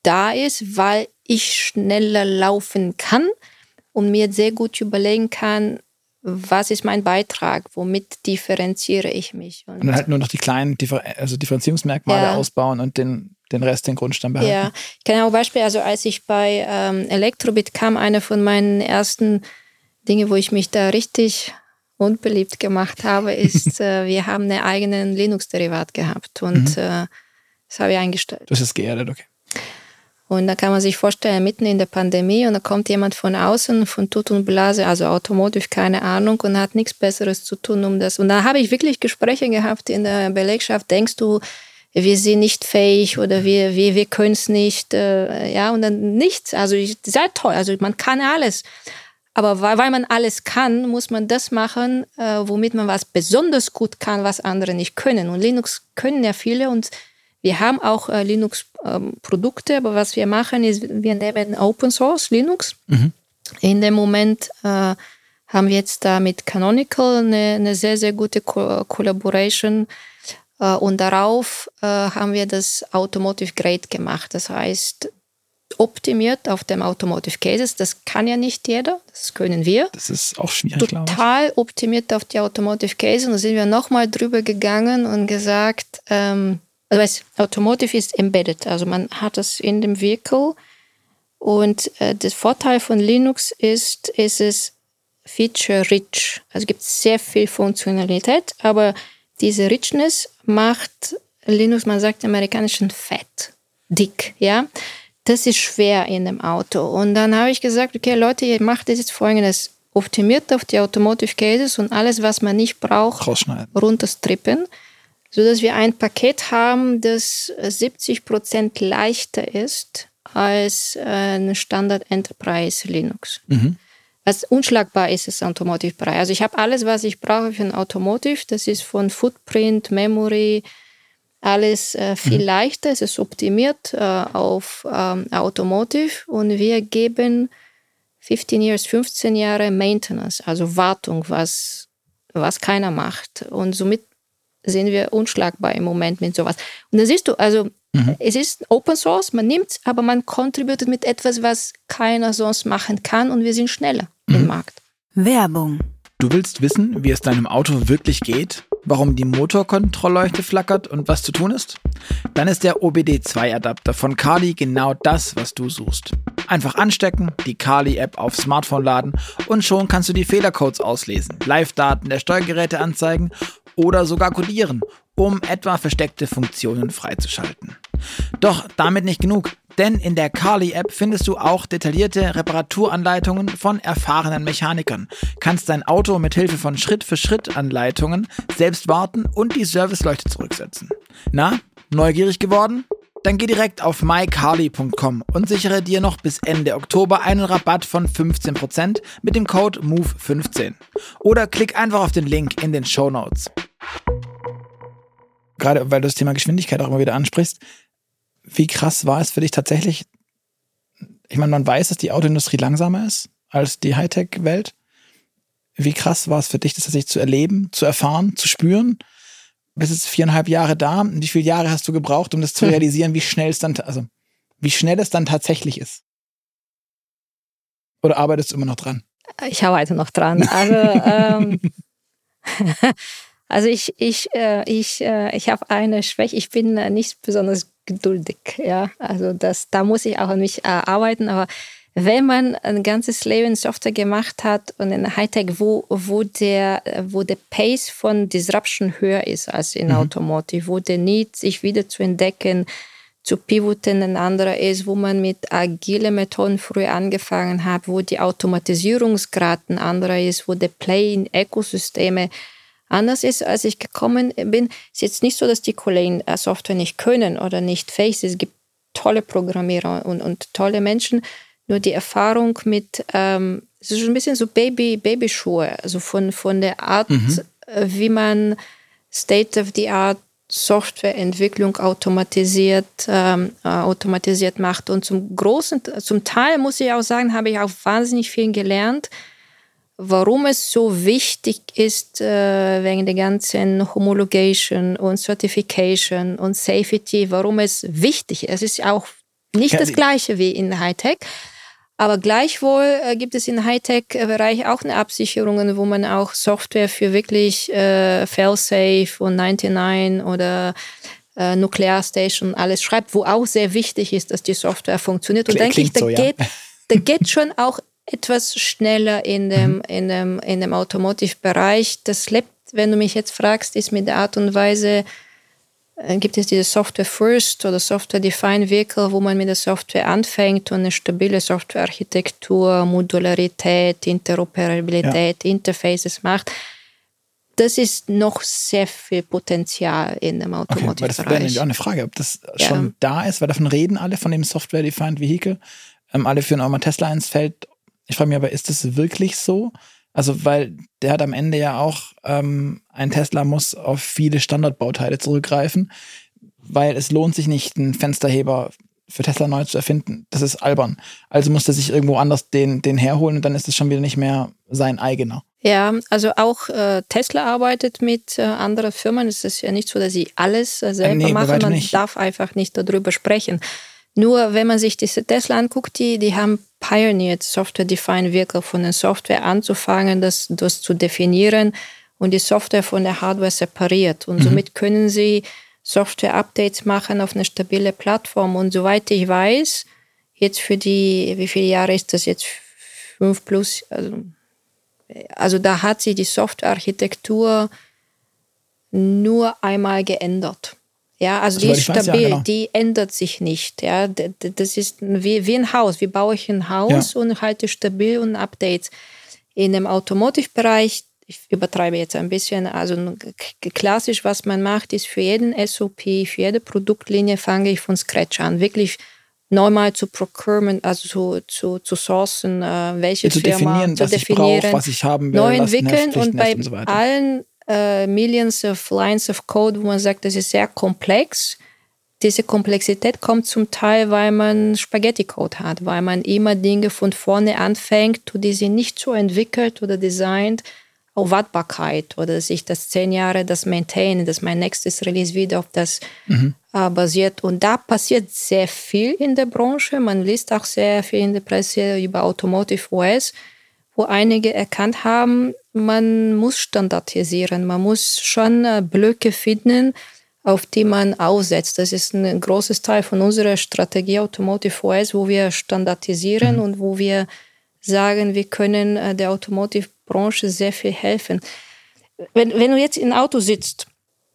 da ist, weil ich schneller laufen kann und mir sehr gut überlegen kann, was ist mein Beitrag, womit differenziere ich mich. Und, und dann halt nur noch die kleinen Differ also Differenzierungsmerkmale ja. ausbauen und den, den Rest, den Grundstamm behalten. Ja, ich kann auch Beispiel, also als ich bei ähm, Elektrobit kam, eine von meinen ersten Dinge, wo ich mich da richtig unbeliebt gemacht habe, [LAUGHS] ist, äh, wir haben einen eigenen Linux-Derivat gehabt und mhm. äh, das habe ich eingestellt. Das ist geerdet, okay. Und da kann man sich vorstellen, mitten in der Pandemie und da kommt jemand von außen, von Tut und Blase, also Automotive, keine Ahnung, und hat nichts Besseres zu tun, um das. Und da habe ich wirklich Gespräche gehabt in der Belegschaft. Denkst du, wir sind nicht fähig oder wir, wir, wir können es nicht, äh, ja, und dann nichts. Also ich, sehr toll, also man kann alles. Aber weil, weil man alles kann, muss man das machen, äh, womit man was besonders gut kann, was andere nicht können. Und Linux können ja viele und wir haben auch äh, Linux-Produkte, ähm, aber was wir machen ist, wir nehmen Open Source Linux. Mhm. In dem Moment äh, haben wir jetzt da mit Canonical eine, eine sehr, sehr gute Ko Collaboration äh, und darauf äh, haben wir das Automotive Grade gemacht. Das heißt, optimiert auf dem Automotive Cases. Das kann ja nicht jeder, das können wir. Das ist auch schwierig. Total optimiert auf die Automotive Cases. Und da sind wir nochmal drüber gegangen und gesagt, ähm, also weißt, Automotive ist embedded, also man hat es in dem Vehicle und äh, der Vorteil von Linux ist, ist es feature rich. Also es gibt sehr viel Funktionalität, aber diese Richness macht Linux, man sagt amerikanischen fett, dick, ja. Das ist schwer in dem Auto. Und dann habe ich gesagt, okay, Leute, ihr macht das jetzt folgendes. Optimiert auf die Automotive Cases und alles, was man nicht braucht, runterstrippen so dass wir ein Paket haben, das 70 Prozent leichter ist als äh, ein Standard Enterprise Linux. Mhm. Was unschlagbar ist, ist Automotive-Bereich. Also ich habe alles, was ich brauche für ein Automotive. Das ist von Footprint, Memory, alles äh, viel mhm. leichter. Es ist optimiert äh, auf ähm, Automotive und wir geben 15 Years, 15 Jahre Maintenance, also Wartung, was, was keiner macht. Und somit sind wir unschlagbar im Moment mit sowas. Und dann siehst du, also mhm. es ist Open Source, man nimmt aber man contributet mit etwas, was keiner sonst machen kann und wir sind schneller mhm. im Markt. Werbung Du willst wissen, wie es deinem Auto wirklich geht? Warum die Motorkontrollleuchte flackert und was zu tun ist? Dann ist der OBD2-Adapter von Kali genau das, was du suchst. Einfach anstecken, die Kali-App auf Smartphone laden und schon kannst du die Fehlercodes auslesen, Live-Daten der Steuergeräte anzeigen oder sogar codieren, um etwa versteckte Funktionen freizuschalten. Doch damit nicht genug. Denn in der Carly-App findest du auch detaillierte Reparaturanleitungen von erfahrenen Mechanikern, kannst dein Auto mit Hilfe von Schritt-für-Schritt-Anleitungen selbst warten und die Serviceleuchte zurücksetzen. Na, neugierig geworden? Dann geh direkt auf mycarly.com und sichere dir noch bis Ende Oktober einen Rabatt von 15% mit dem Code MOVE15. Oder klick einfach auf den Link in den Show Notes. Gerade weil du das Thema Geschwindigkeit auch immer wieder ansprichst, wie krass war es für dich tatsächlich? Ich meine, man weiß, dass die Autoindustrie langsamer ist als die Hightech-Welt. Wie krass war es für dich, das tatsächlich zu erleben, zu erfahren, zu spüren? Bist jetzt viereinhalb Jahre da. Wie viele Jahre hast du gebraucht, um das zu realisieren, wie schnell es dann, also wie schnell es dann tatsächlich ist? Oder arbeitest du immer noch dran? Ich arbeite noch dran. Also ähm, [LAUGHS] Also ich, ich, äh, ich, äh, ich habe eine Schwäche. Ich bin äh, nicht besonders geduldig. Ja, also das, da muss ich auch an mich äh, arbeiten. Aber wenn man ein ganzes Leben Software gemacht hat und in Hightech, wo, wo der, wo der Pace von Disruption höher ist als in mhm. Automotive, wo der Need, sich wieder zu entdecken, zu pivoten ein anderer ist, wo man mit agile Methoden früh angefangen hat, wo die Automatisierungsgrad ein anderer ist, wo der Play in Ökosysteme anders ist, als ich gekommen bin. Es ist jetzt nicht so, dass die Kollegen äh, Software nicht können oder nicht fähig sind. Es gibt tolle Programmierer und, und tolle Menschen. Nur die Erfahrung mit, ähm, es ist schon ein bisschen so Baby, Babyschuhe, also von, von der Art, mhm. Äh, wie man State of the Art Softwareentwicklung automatisiert, ähm, äh, automatisiert macht. Und zum großen, zum Teil muss ich auch sagen, habe ich auch wahnsinnig viel gelernt warum es so wichtig ist, äh, wegen der ganzen Homologation und Certification und Safety, warum es wichtig ist. Es ist auch nicht ja, das Gleiche wie in Hightech. Aber gleichwohl äh, gibt es im Hightech-Bereich auch eine Absicherung, wo man auch Software für wirklich äh, Failsafe und 99 oder äh, Nuclear Station alles schreibt, wo auch sehr wichtig ist, dass die Software funktioniert. Und Klingt denke ich, da, so, ja. geht, [LAUGHS] da geht schon auch etwas schneller in dem, mhm. in dem, in dem Automotive-Bereich. Das lebt, wenn du mich jetzt fragst, ist mit der Art und Weise, gibt es diese Software First oder Software Defined Vehicle, wo man mit der Software anfängt und eine stabile Softwarearchitektur, Modularität, Interoperabilität, ja. Interfaces macht. Das ist noch sehr viel Potenzial in dem Automotive-Bereich. Okay, das wäre nämlich auch eine Frage, ob das ja. schon da ist, weil davon reden alle von dem Software Defined Vehicle. Ähm, alle führen auch mal Tesla ins Feld ich frage mich aber, ist das wirklich so? Also, weil der hat am Ende ja auch, ähm, ein Tesla muss auf viele Standardbauteile zurückgreifen, weil es lohnt sich nicht, einen Fensterheber für Tesla neu zu erfinden. Das ist albern. Also muss er sich irgendwo anders den, den herholen und dann ist es schon wieder nicht mehr sein eigener. Ja, also auch äh, Tesla arbeitet mit äh, anderen Firmen. Es ist ja nicht so, dass sie alles äh, selber nee, machen. Man nicht. darf einfach nicht darüber sprechen. Nur wenn man sich diese Tesla anguckt, die, die haben pioneered Software-Defined Vehicle von der Software anzufangen, das, das zu definieren und die Software von der Hardware separiert. Und mhm. somit können sie Software-Updates machen auf eine stabile Plattform. Und soweit ich weiß, jetzt für die, wie viele Jahre ist das jetzt? Fünf plus. Also, also da hat sich die Softwarearchitektur nur einmal geändert. Ja, also, also die ist stabil, weiß, ja, genau. die ändert sich nicht. Ja, das ist wie, wie ein Haus. Wie baue ich ein Haus ja. und halte stabil und Updates. In dem Automotive-Bereich, ich übertreibe jetzt ein bisschen, also klassisch, was man macht, ist für jeden SOP, für jede Produktlinie fange ich von Scratch an. Wirklich neu mal zu procurement, also zu, zu, zu sourcen, äh, welche zu Firma definieren, zu was definieren, ich brauche, was ich haben will, neu entwickeln und bei und so allen äh, Millions of Lines of Code, wo man sagt, das ist sehr komplex. Diese Komplexität kommt zum Teil, weil man Spaghetti-Code hat, weil man immer Dinge von vorne anfängt, die sie nicht so entwickelt oder designt, auf Wartbarkeit oder sich das zehn Jahre das maintainen, dass mein nächstes Release wieder auf das mhm. äh, basiert. Und da passiert sehr viel in der Branche. Man liest auch sehr viel in der Presse über Automotive OS, wo einige erkannt haben, man muss standardisieren. Man muss schon äh, Blöcke finden, auf die man aussetzt. Das ist ein großes Teil von unserer Strategie Automotive OS, wo wir standardisieren mhm. und wo wir sagen, wir können äh, der Automotive-Branche sehr viel helfen. Wenn, wenn du jetzt im Auto sitzt,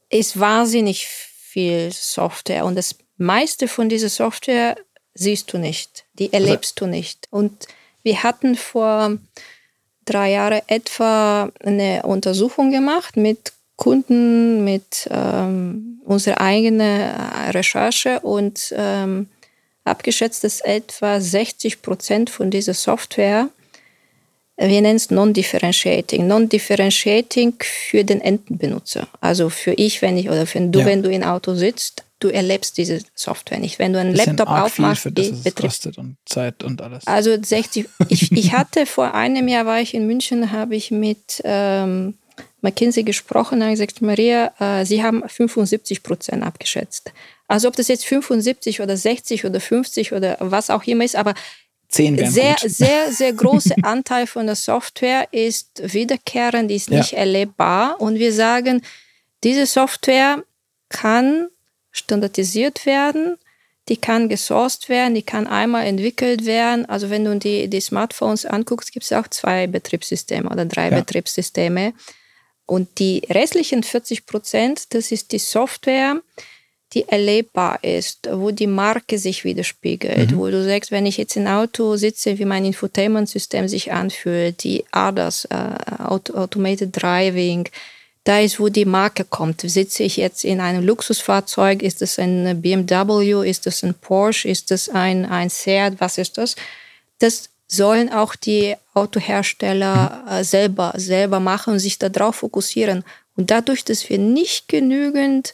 ist wahnsinnig viel Software und das meiste von dieser Software siehst du nicht, die erlebst du nicht. Und wir hatten vor drei Jahren etwa eine Untersuchung gemacht mit Kunden, mit ähm, unserer eigenen Recherche und ähm, abgeschätzt, dass etwa 60 Prozent von dieser Software, wir nennen es Non-Differentiating, Non-Differentiating für den Endenbenutzer. Also für ich, wenn ich, oder für du, ja. wenn du im Auto sitzt, du erlebst diese Software nicht. Wenn du einen Laptop aufmachst, das es kostet und Zeit und alles. Also 60. ich, ich hatte vor einem Jahr war ich in München, habe ich mit ähm, McKinsey gesprochen und gesagt, Maria, äh, Sie haben 75 Prozent abgeschätzt. Also ob das jetzt 75 oder 60 oder 50 oder was auch immer ist, aber sehr, gut. sehr, sehr [LAUGHS] großer Anteil von der Software ist wiederkehrend, ist nicht ja. erlebbar. Und wir sagen, diese Software kann standardisiert werden, die kann gesourced werden, die kann einmal entwickelt werden. Also wenn du die, die Smartphones anguckst, gibt es auch zwei Betriebssysteme oder drei ja. Betriebssysteme. Und die restlichen 40 Prozent, das ist die Software, die erlebbar ist, wo die Marke sich widerspiegelt, mhm. wo du sagst, wenn ich jetzt im Auto sitze, wie mein Infotainment-System sich anfühlt, die ADAS, äh, Automated Driving, da ist, wo die Marke kommt. Sitze ich jetzt in einem Luxusfahrzeug? Ist das ein BMW? Ist das ein Porsche? Ist das ein, ein Seat? Was ist das? Das sollen auch die Autohersteller äh, selber, selber machen und sich darauf fokussieren. Und dadurch, dass wir nicht genügend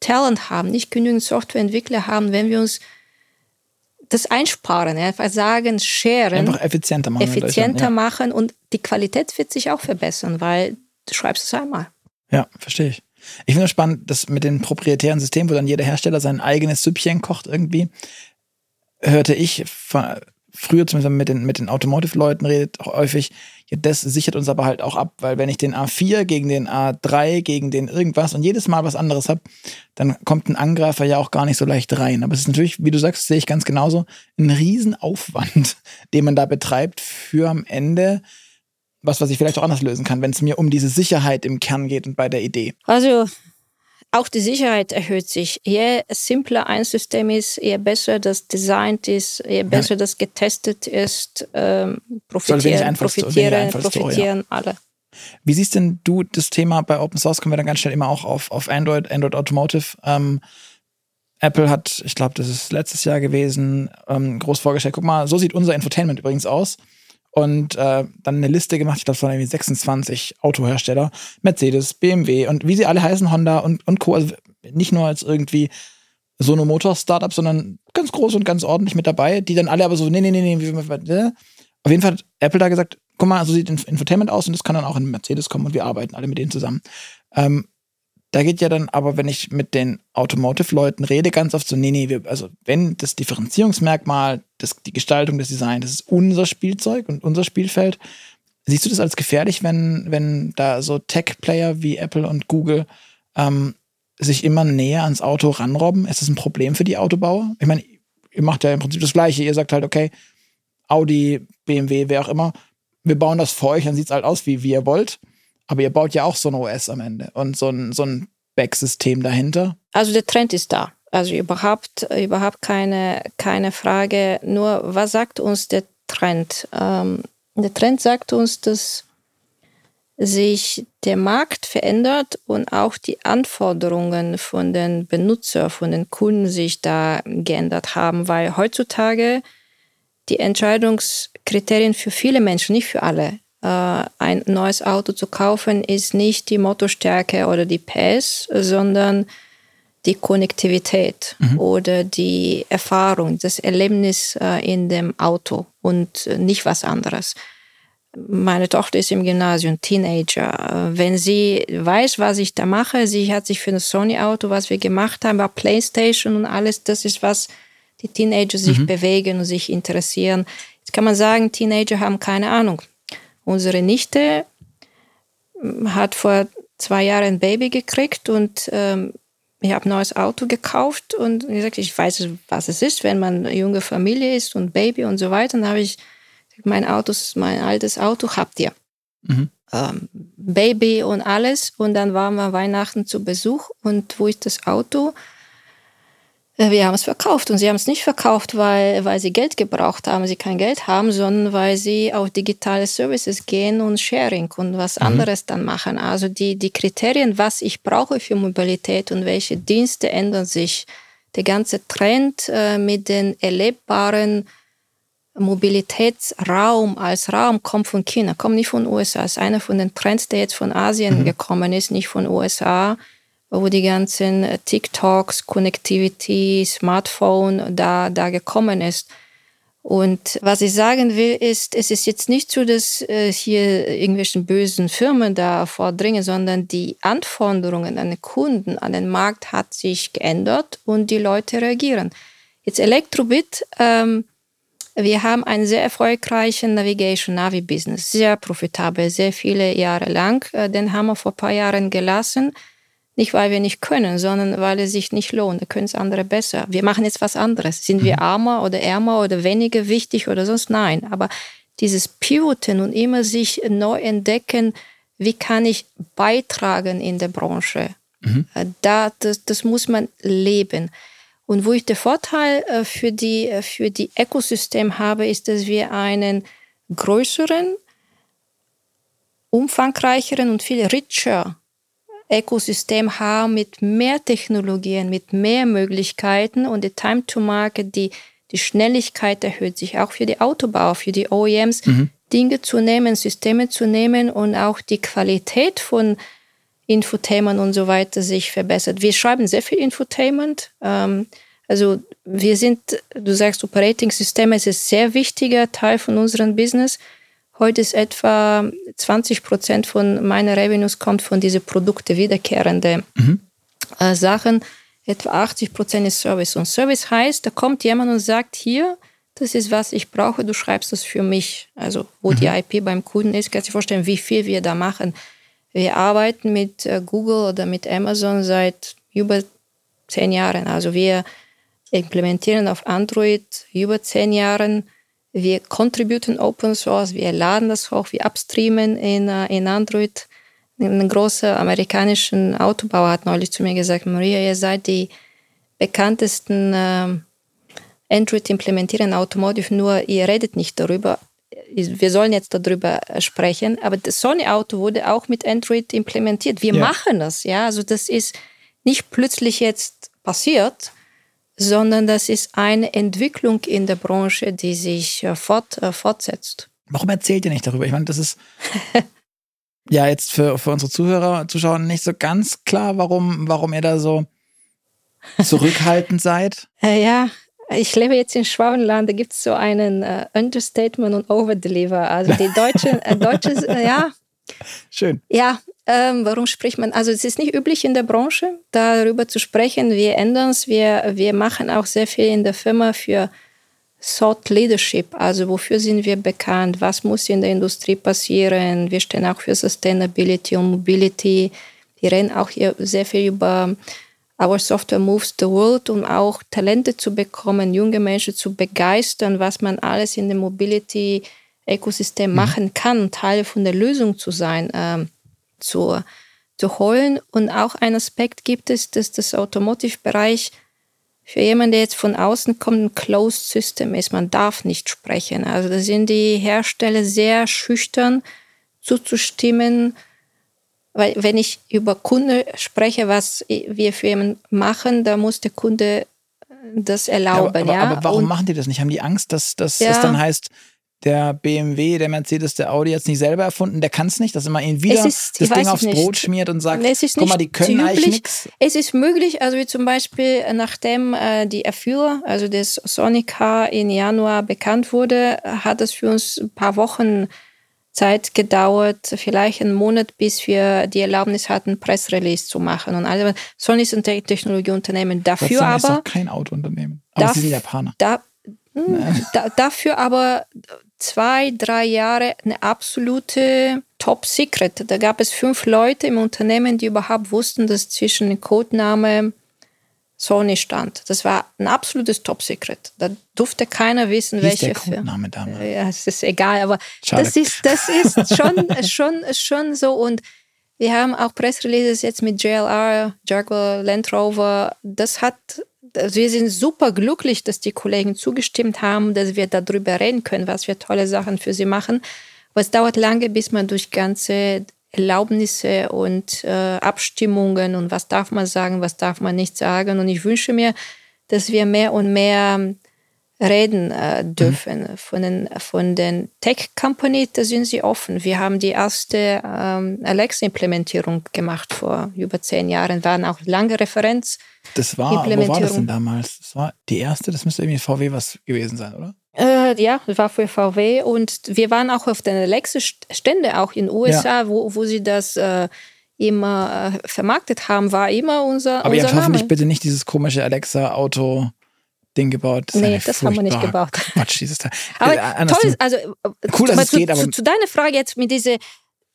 Talent haben, nicht genügend Softwareentwickler haben, wenn wir uns das einsparen, einfach sagen, sharen. Einfach effizienter machen. Effizienter ja. machen und die Qualität wird sich auch verbessern, weil du schreibst es einmal. Ja, verstehe ich. Ich finde es spannend, dass mit dem proprietären System, wo dann jeder Hersteller sein eigenes Süppchen kocht irgendwie, hörte ich früher zumindest mit den, mit den Automotive-Leuten redet, häufig, ja, das sichert uns aber halt auch ab, weil wenn ich den A4 gegen den A3, gegen den irgendwas und jedes Mal was anderes habe, dann kommt ein Angreifer ja auch gar nicht so leicht rein. Aber es ist natürlich, wie du sagst, sehe ich ganz genauso, ein Riesenaufwand, [LAUGHS] den man da betreibt für am Ende was, was ich vielleicht auch anders lösen kann, wenn es mir um diese Sicherheit im Kern geht und bei der Idee. Also auch die Sicherheit erhöht sich. Je simpler ein System ist, je besser das designt ist, je besser ja. das getestet ist, ähm, profitieren, profitieren, profitieren ja. alle. Wie siehst denn du das Thema bei Open Source? Kommen wir dann ganz schnell immer auch auf, auf Android, Android Automotive. Ähm, Apple hat, ich glaube, das ist letztes Jahr gewesen, ähm, groß vorgestellt. Guck mal, so sieht unser Infotainment übrigens aus und äh, dann eine Liste gemacht, ich glaube, es waren irgendwie 26 Autohersteller, Mercedes, BMW und wie sie alle heißen, Honda und, und Co. Also nicht nur als irgendwie so eine Motor-Startup, sondern ganz groß und ganz ordentlich mit dabei, die dann alle aber so, nee, nee, nee, nee, auf jeden Fall hat Apple da gesagt, guck mal, so sieht Infotainment aus und das kann dann auch in Mercedes kommen und wir arbeiten alle mit denen zusammen. Ähm, da geht ja dann aber, wenn ich mit den Automotive-Leuten rede, ganz oft so, nee, nee, wir, also wenn das Differenzierungsmerkmal, das, die Gestaltung des Designs, das ist unser Spielzeug und unser Spielfeld. Siehst du das als gefährlich, wenn, wenn da so Tech-Player wie Apple und Google ähm, sich immer näher ans Auto ranrobben? Ist das ein Problem für die Autobauer? Ich meine, ihr macht ja im Prinzip das Gleiche. Ihr sagt halt, okay, Audi, BMW, wer auch immer, wir bauen das für euch, dann sieht es halt aus, wie, wie ihr wollt. Aber ihr baut ja auch so ein OS am Ende und so ein, so ein Backsystem dahinter. Also der Trend ist da. Also überhaupt, überhaupt keine, keine Frage. Nur was sagt uns der Trend? Ähm, der Trend sagt uns, dass sich der Markt verändert und auch die Anforderungen von den Benutzern, von den Kunden sich da geändert haben, weil heutzutage die Entscheidungskriterien für viele Menschen, nicht für alle, ein neues Auto zu kaufen, ist nicht die Motorstärke oder die PS, sondern die Konnektivität mhm. oder die Erfahrung, das Erlebnis äh, in dem Auto und nicht was anderes. Meine Tochter ist im Gymnasium, Teenager. Wenn sie weiß, was ich da mache, sie hat sich für ein Sony-Auto, was wir gemacht haben, war Playstation und alles, das ist was die Teenager sich mhm. bewegen und sich interessieren. Jetzt kann man sagen, Teenager haben keine Ahnung. Unsere Nichte hat vor zwei Jahren ein Baby gekriegt und ähm, ich habe ein neues Auto gekauft und gesagt, ich weiß, was es ist, wenn man eine junge Familie ist und Baby und so weiter. Dann habe ich gesagt, mein Auto ist mein altes Auto, habt ihr. Mhm. Ähm, Baby und alles. Und dann waren wir Weihnachten zu Besuch und wo ich das Auto wir haben es verkauft und sie haben es nicht verkauft, weil, weil sie Geld gebraucht haben, sie kein Geld haben, sondern weil sie auf digitale Services gehen und Sharing und was mhm. anderes dann machen. Also die, die Kriterien, was ich brauche für Mobilität und welche Dienste ändern sich. Der ganze Trend äh, mit den erlebbaren Mobilitätsraum als Raum kommt von China, kommt nicht von USA. Es ist einer von den Trends, der jetzt von Asien mhm. gekommen ist, nicht von USA wo die ganzen äh, TikToks, Connectivity, Smartphone da, da gekommen ist. Und was ich sagen will, ist, es ist jetzt nicht so, dass äh, hier irgendwelchen bösen Firmen da vordringen, sondern die Anforderungen an den Kunden, an den Markt hat sich geändert und die Leute reagieren. Jetzt Elektrobit, ähm, wir haben einen sehr erfolgreichen Navigation Navi Business, sehr profitabel, sehr viele Jahre lang. Äh, den haben wir vor ein paar Jahren gelassen nicht, weil wir nicht können, sondern weil es sich nicht lohnt. Da können es andere besser. Wir machen jetzt was anderes. Sind wir mhm. armer oder ärmer oder weniger wichtig oder sonst? Nein. Aber dieses Pivoten und immer sich neu entdecken, wie kann ich beitragen in der Branche? Mhm. Äh, da, das, das muss man leben. Und wo ich den Vorteil äh, für die, äh, für die Ökosystem habe, ist, dass wir einen größeren, umfangreicheren und viel richer Ökosystem haben mit mehr Technologien, mit mehr Möglichkeiten und die Time to Market, die, die Schnelligkeit erhöht sich auch für die Autobauer, für die OEMs, mhm. Dinge zu nehmen, Systeme zu nehmen und auch die Qualität von Infotainment und so weiter sich verbessert. Wir schreiben sehr viel Infotainment. Ähm, also wir sind, du sagst, Operating-Systeme ist ein sehr wichtiger Teil von unserem Business. Heute ist etwa 20 Prozent von meinen Revenues kommt von diesen Produkte wiederkehrende mhm. äh, Sachen. Etwa 80 Prozent ist Service. Und Service heißt, da kommt jemand und sagt, hier, das ist, was ich brauche, du schreibst das für mich. Also, wo mhm. die IP beim Kunden ist, kannst du dir vorstellen, wie viel wir da machen. Wir arbeiten mit äh, Google oder mit Amazon seit über zehn Jahren. Also, wir implementieren auf Android über zehn Jahren wir contributen Open Source, wir laden das hoch, wir upstreamen in, äh, in Android. Ein großer amerikanischer Autobauer hat neulich zu mir gesagt, Maria, ihr seid die bekanntesten äh, Android implementieren Automotive, nur ihr redet nicht darüber. Wir sollen jetzt darüber sprechen, aber das Sony Auto wurde auch mit Android implementiert. Wir ja. machen das, ja. Also das ist nicht plötzlich jetzt passiert, sondern das ist eine Entwicklung in der Branche, die sich äh, fort, äh, fortsetzt. Warum erzählt ihr nicht darüber? Ich meine, das ist [LAUGHS] ja jetzt für, für unsere Zuhörer, Zuschauer nicht so ganz klar, warum, warum ihr da so [LAUGHS] zurückhaltend seid. Äh, ja, ich lebe jetzt in Schwabenland, da gibt es so einen äh, Understatement und Overdeliver. Also die deutsche, äh, deutsche äh, ja. [LAUGHS] Schön. Ja, ähm, warum spricht man? Also es ist nicht üblich in der Branche, darüber zu sprechen. Wir ändern es. Wir, wir machen auch sehr viel in der Firma für Thought Leadership. Also wofür sind wir bekannt? Was muss in der Industrie passieren? Wir stehen auch für Sustainability und Mobility. Wir reden auch hier sehr viel über Our Software Moves the World, um auch Talente zu bekommen, junge Menschen zu begeistern, was man alles in dem Mobility-Ökosystem mhm. machen kann, Teil von der Lösung zu sein. Ähm, zu, zu holen. Und auch ein Aspekt gibt es, dass das Automotive-Bereich für jemanden, der jetzt von außen kommt, ein Closed System ist. Man darf nicht sprechen. Also da sind die Hersteller sehr schüchtern zuzustimmen, weil wenn ich über Kunde spreche, was wir für jemanden machen, da muss der Kunde das erlauben. Ja, aber, ja? aber warum Und, machen die das nicht? Haben die Angst, dass, dass ja, es dann heißt, der BMW, der Mercedes, der Audi jetzt nicht selber erfunden, der kann es nicht, dass immer ihn wieder ist, das Ding aufs nicht. Brot schmiert und sagt, guck mal, die können eigentlich nichts. Es ist möglich, also wie zum Beispiel, nachdem äh, die Erfüller, also das Sonic Car in Januar bekannt wurde, hat es für uns ein paar Wochen Zeit gedauert, vielleicht einen Monat, bis wir die Erlaubnis hatten, Pressrelease zu machen. Und also Sony ist ein Technologieunternehmen. Dafür aber. Ist doch kein Autounternehmen. Aber darf, sie sind Japaner. Da, da, dafür aber zwei, drei Jahre eine absolute top secret. Da gab es fünf Leute im Unternehmen, die überhaupt wussten, dass zwischen Codename Sony stand. Das war ein absolutes Top Secret. Da durfte keiner wissen, Wie welche der Codename damals? Ja, es ist egal, aber das ist, das ist [LAUGHS] schon, schon, schon so. Und wir haben auch Pressreleases jetzt mit JLR, Jaguar Land Rover. Das hat, also wir sind super glücklich, dass die Kollegen zugestimmt haben, dass wir darüber reden können, was wir tolle Sachen für sie machen. Aber es dauert lange, bis man durch ganze Erlaubnisse und äh, Abstimmungen und was darf man sagen, was darf man nicht sagen. Und ich wünsche mir, dass wir mehr und mehr reden äh, dürfen. Mhm. Von den, von den Tech-Companies, da sind sie offen. Wir haben die erste ähm, Alexa-Implementierung gemacht vor über zehn Jahren, waren auch lange Referenz. Das war, wo war das denn damals? Das war die erste, das müsste irgendwie VW was gewesen sein, oder? Äh, ja, das war für VW und wir waren auch auf den Alexa-Stände auch in den USA, ja. wo, wo sie das äh, immer äh, vermarktet haben, war immer unser Aber unser ihr habt hoffentlich bitte nicht dieses komische Alexa-Auto Ding gebaut. Das nee, das haben wir nicht gebaut. [LAUGHS] Quatsch, dieses Teil. Aber äh, toll, also cool, dass es geht, aber zu, zu deiner Frage jetzt mit diese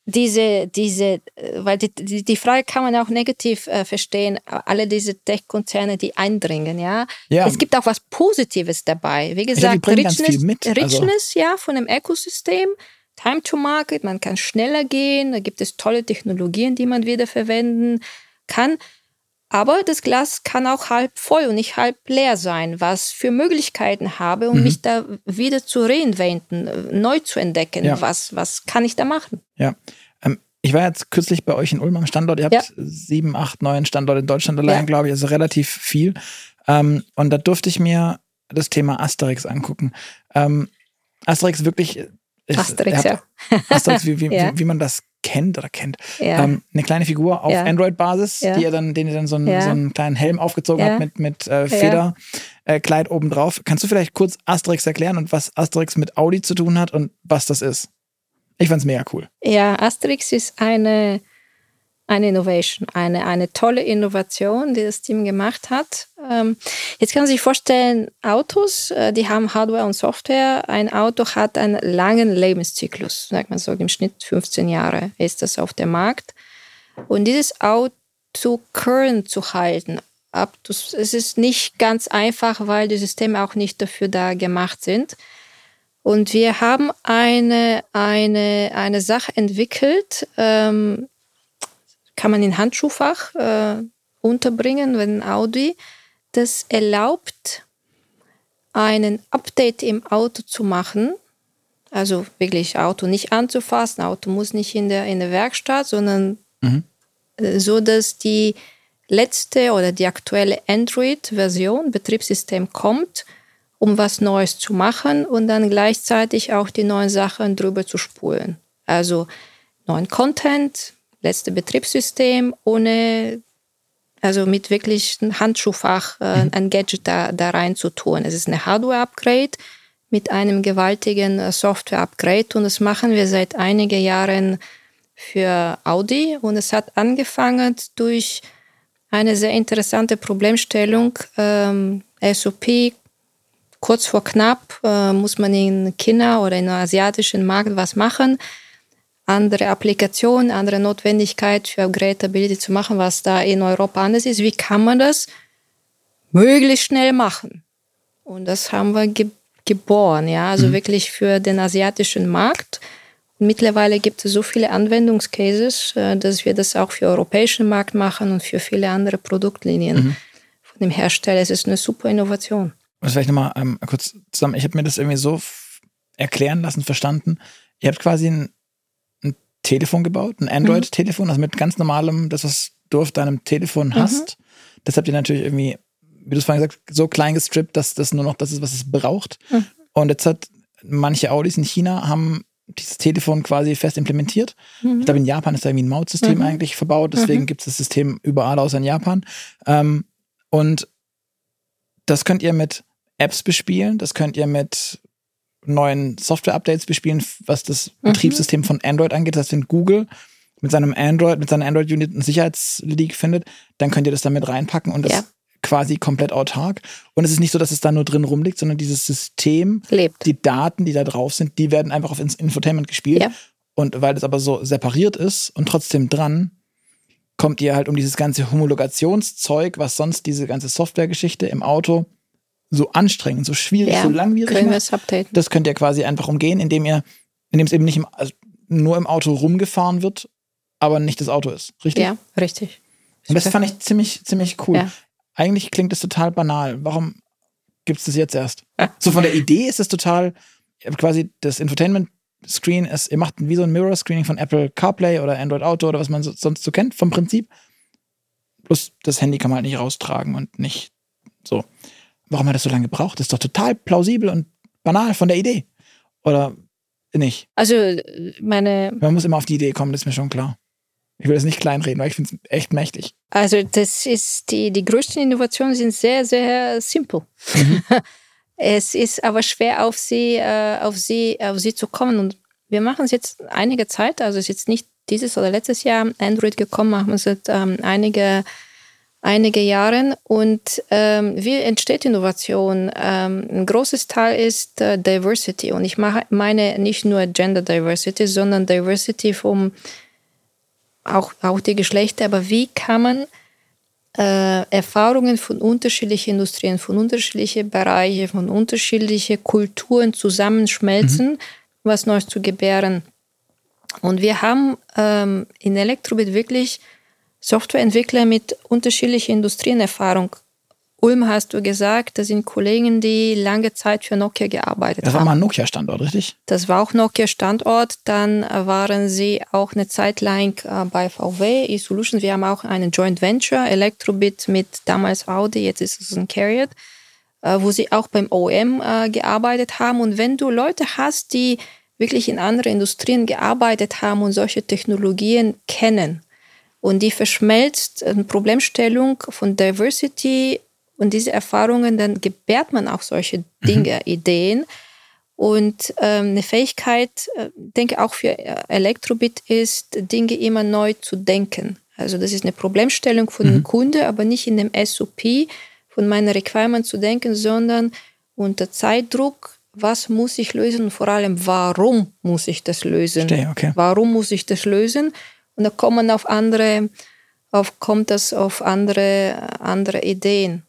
diese, diese, weil die, die, die Frage kann man auch negativ äh, verstehen, alle diese Tech-Konzerne, die eindringen, ja? ja. Es gibt auch was Positives dabei. Wie gesagt, ja, Richness, mit. Also Richness ja, von dem Ökosystem, Time to Market, man kann schneller gehen, da gibt es tolle Technologien, die man wiederverwenden kann. Aber das Glas kann auch halb voll und nicht halb leer sein, was für Möglichkeiten habe, um mhm. mich da wieder zu reinventen, neu zu entdecken. Ja. Was, was kann ich da machen? Ja. Ähm, ich war jetzt kürzlich bei euch in Ulm am Standort. Ihr habt ja. sieben, acht, neun Standorte in Deutschland allein, ja. glaube ich, also relativ viel. Ähm, und da durfte ich mir das Thema Asterix angucken. Ähm, Asterix wirklich. Ist, Asterix, ja. Asterix, wie, wie, [LAUGHS] wie, wie man das kennt oder kennt, ja. ähm, eine kleine Figur auf ja. Android-Basis, ja. die ihr dann, den ihr dann so einen, so einen kleinen Helm aufgezogen habt mit, mit äh, Federkleid äh, obendrauf. Kannst du vielleicht kurz Asterix erklären und was Asterix mit Audi zu tun hat und was das ist? Ich fand's mega cool. Ja, Asterix ist eine eine Innovation, eine, eine tolle Innovation, die das Team gemacht hat. Ähm, jetzt kann man sich vorstellen, Autos, äh, die haben Hardware und Software. Ein Auto hat einen langen Lebenszyklus, sagt man so, im Schnitt 15 Jahre ist das auf dem Markt. Und dieses Auto current zu halten, ab, es ist nicht ganz einfach, weil die Systeme auch nicht dafür da gemacht sind. Und wir haben eine, eine, eine Sache entwickelt, ähm, kann man in Handschuhfach äh, unterbringen, wenn Audi das erlaubt, einen Update im Auto zu machen. Also wirklich Auto nicht anzufassen, Auto muss nicht in der, in der Werkstatt, sondern mhm. Äh, so, dass die letzte oder die aktuelle Android-Version, Betriebssystem kommt, um was Neues zu machen und dann gleichzeitig auch die neuen Sachen drüber zu spulen. Also neuen Content, letzte Betriebssystem ohne, also mit wirklich Handschuhfach äh, mhm. ein Gadget da, da rein zu tun. Es ist eine Hardware-Upgrade mit einem gewaltigen äh, Software-Upgrade und das machen wir seit einigen Jahren für Audi und es hat angefangen durch eine sehr interessante Problemstellung. Ähm, SOP kurz vor knapp äh, muss man in China oder in asiatischen Markt was machen andere Applikationen, andere Notwendigkeit für Upgradeability zu machen, was da in Europa anders ist. Wie kann man das möglichst schnell machen? Und das haben wir ge geboren, ja, also mhm. wirklich für den asiatischen Markt. Und mittlerweile gibt es so viele Anwendungscases, äh, dass wir das auch für den europäischen Markt machen und für viele andere Produktlinien mhm. von dem Hersteller. Es ist eine super Innovation. Also vielleicht nochmal ähm, kurz zusammen. Ich habe mir das irgendwie so erklären lassen, verstanden. Ihr habt quasi ein Telefon gebaut, ein Android-Telefon, also mit ganz normalem, das, was du auf deinem Telefon mhm. hast. Mhm. Das habt ihr natürlich irgendwie, wie du es vorhin gesagt hast, so klein gestrippt, dass das nur noch das ist, was es braucht. Mhm. Und jetzt hat manche Audis in China haben dieses Telefon quasi fest implementiert. Mhm. Ich glaube, in Japan ist da irgendwie ein Mautsystem mhm. eigentlich verbaut, deswegen mhm. gibt es das System überall außer in Japan. Ähm, und das könnt ihr mit Apps bespielen, das könnt ihr mit neuen Software-Updates bespielen, was das mhm. Betriebssystem von Android angeht. Das heißt, wenn Google mit seinem Android, mit seiner Android-Unit ein Sicherheitsleak findet, dann könnt ihr das damit reinpacken und das ja. quasi komplett autark. Und es ist nicht so, dass es da nur drin rumliegt, sondern dieses System, Lebt. die Daten, die da drauf sind, die werden einfach auf Infotainment gespielt. Ja. Und weil es aber so separiert ist und trotzdem dran, kommt ihr halt um dieses ganze Homologationszeug, was sonst diese ganze Softwaregeschichte im Auto so anstrengend, so schwierig, ja, so langwierig können macht. Updaten. Das könnt ihr quasi einfach umgehen, indem ihr, indem es eben nicht im, also nur im Auto rumgefahren wird, aber nicht das Auto ist. Richtig? Ja, richtig. Und das fand ich ziemlich, ziemlich cool. Ja. Eigentlich klingt es total banal. Warum gibt es das jetzt erst? So von der Idee ist es total, quasi das Infotainment-Screen ist, ihr macht wie so ein Mirror-Screening von Apple CarPlay oder Android Auto oder was man so, sonst so kennt vom Prinzip. Plus das Handy kann man halt nicht raustragen und nicht so. Warum hat das so lange gebraucht? Das ist doch total plausibel und banal von der Idee. Oder nicht? Also meine. Man muss immer auf die Idee kommen, das ist mir schon klar. Ich will das nicht kleinreden, weil ich finde es echt mächtig. Also das ist die, die größten Innovationen sind sehr, sehr simpel. Mhm. [LAUGHS] es ist aber schwer auf sie, äh, auf sie, auf sie zu kommen. Und wir machen es jetzt einige Zeit, also es ist jetzt nicht dieses oder letztes Jahr Android gekommen, machen wir es seit ähm, einige, einige Jahren. Und ähm, wie entsteht Innovation? Ähm, ein großes Teil ist äh, Diversity. Und ich mache, meine nicht nur Gender Diversity, sondern Diversity vom auch, auch die Geschlechter, aber wie kann man äh, Erfahrungen von unterschiedlichen Industrien, von unterschiedlichen Bereichen, von unterschiedlichen Kulturen zusammenschmelzen, mhm. was Neues zu gebären. Und wir haben ähm, in Elektrobit wirklich Softwareentwickler mit unterschiedlicher Industrienerfahrung Ulm hast du gesagt, das sind Kollegen, die lange Zeit für Nokia gearbeitet haben. Das war mal ein Nokia-Standort, richtig? Das war auch Nokia-Standort. Dann waren sie auch eine Zeit lang äh, bei VW, E-Solutions. Wir haben auch einen Joint Venture, Electrobit mit damals Audi, jetzt ist es ein Carriot, äh, wo sie auch beim OM äh, gearbeitet haben. Und wenn du Leute hast, die wirklich in anderen Industrien gearbeitet haben und solche Technologien kennen, und die verschmelzt eine Problemstellung von Diversity und diese Erfahrungen, dann gebärt man auch solche mhm. Dinge, mhm. Ideen. Und ähm, eine Fähigkeit, äh, denke auch für äh, Elektrobit ist, Dinge immer neu zu denken. Also das ist eine Problemstellung von mhm. dem Kunde, aber nicht in dem SOP von meiner Requirement zu denken, sondern unter Zeitdruck, was muss ich lösen und vor allem, warum muss ich das lösen? Verstehe, okay. Warum muss ich das lösen? Und da kommt man auf andere, auf, kommt das auf andere, andere Ideen.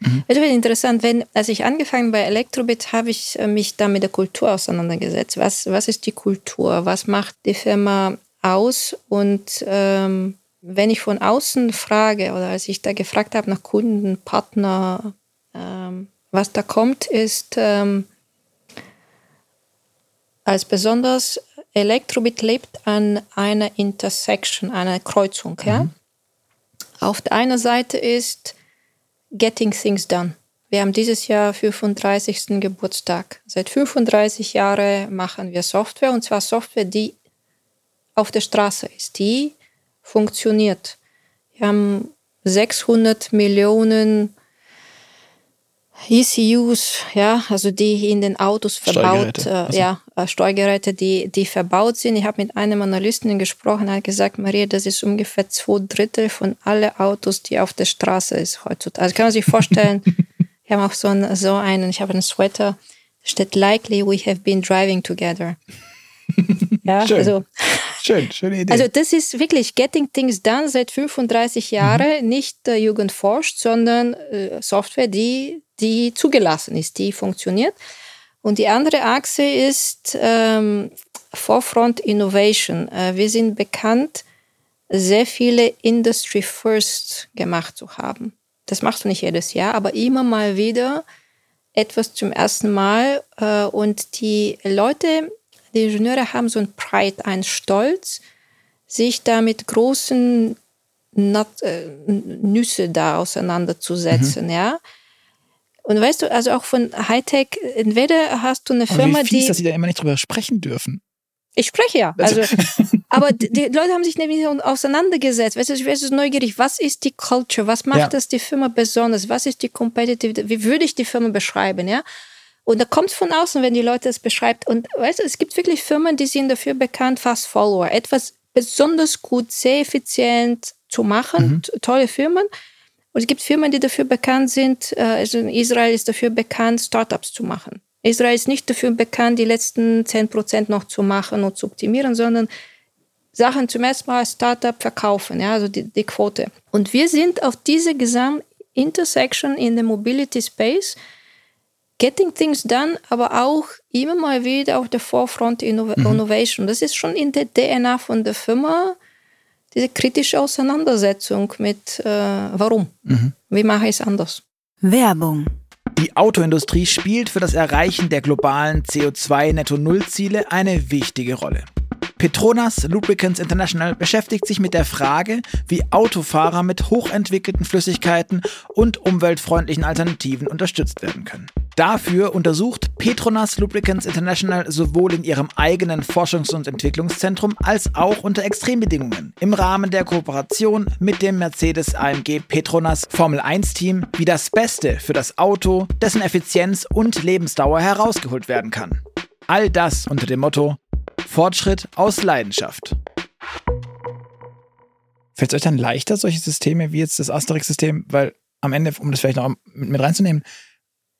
Mhm. Es wird interessant, wenn, als ich angefangen bei Elektrobit, habe ich äh, mich da mit der Kultur auseinandergesetzt. Was, was ist die Kultur? Was macht die Firma aus? Und ähm, wenn ich von außen frage oder als ich da gefragt habe nach Kunden, Partner, ähm, was da kommt, ist ähm, als besonders Elektrobit lebt an einer Intersection, einer Kreuzung. Ja? Mhm. Auf der einen Seite ist Getting Things Done. Wir haben dieses Jahr 35. Geburtstag. Seit 35 Jahren machen wir Software und zwar Software, die auf der Straße ist, die funktioniert. Wir haben 600 Millionen ECUs, ja, also die in den Autos verbaut, Steuergeräte. Äh, ja, äh, Steuergeräte, die, die verbaut sind. Ich habe mit einem Analysten gesprochen, er hat gesagt, Maria, das ist ungefähr zwei Drittel von allen Autos, die auf der Straße ist heutzutage. Also kann man sich vorstellen, [LAUGHS] wir haben auch so einen, so einen, ich habe einen Sweater, steht likely we have been driving together. Ja, Schön. also Schön, schöne Idee. Also das ist wirklich Getting Things Done seit 35 Jahren, mhm. nicht äh, Jugend forscht, sondern äh, Software, die, die zugelassen ist, die funktioniert. Und die andere Achse ist ähm, Forefront Innovation. Äh, wir sind bekannt, sehr viele Industry First gemacht zu haben. Das machst du nicht jedes Jahr, aber immer mal wieder etwas zum ersten Mal. Äh, und die Leute die Ingenieure haben so ein Pride, einen Stolz, sich da mit großen Nut, äh, Nüsse da auseinanderzusetzen, mhm. ja. Und weißt du, also auch von Hightech, entweder hast du eine Firma, wie fies, die. dass sie da immer nicht drüber sprechen dürfen. Ich spreche ja. Also, aber die Leute haben sich nämlich auseinandergesetzt. Weißt du, ich wäre neugierig, was ist die Culture? Was macht ja. das die Firma besonders? Was ist die Competitive? Wie würde ich die Firma beschreiben? Ja. Und da kommt es von außen, wenn die Leute es beschreibt. Und weißt du, es gibt wirklich Firmen, die sind dafür bekannt, Fast Follower, etwas besonders gut, sehr effizient zu machen, mhm. tolle Firmen. Und es gibt Firmen, die dafür bekannt sind, äh, also Israel ist dafür bekannt, Startups zu machen. Israel ist nicht dafür bekannt, die letzten 10% noch zu machen und zu optimieren, sondern Sachen zum ersten Mal als Startup verkaufen, ja, also die, die Quote. Und wir sind auf diese Gesamt-Intersection in the Mobility Space, Getting Things Done, aber auch immer mal wieder auf der Forefront Innov mhm. Innovation. Das ist schon in der DNA von der Firma, diese kritische Auseinandersetzung mit, äh, warum? Mhm. Wie mache ich es anders? Werbung. Die Autoindustrie spielt für das Erreichen der globalen CO2-Netto-Null-Ziele eine wichtige Rolle. Petronas Lubricants International beschäftigt sich mit der Frage, wie Autofahrer mit hochentwickelten Flüssigkeiten und umweltfreundlichen Alternativen unterstützt werden können. Dafür untersucht Petronas Lubricants International sowohl in ihrem eigenen Forschungs- und Entwicklungszentrum als auch unter Extrembedingungen im Rahmen der Kooperation mit dem Mercedes-AMG Petronas Formel 1 Team, wie das Beste für das Auto, dessen Effizienz und Lebensdauer herausgeholt werden kann. All das unter dem Motto Fortschritt aus Leidenschaft. Fällt es euch dann leichter, solche Systeme wie jetzt das Asterix-System, weil am Ende, um das vielleicht noch mit reinzunehmen,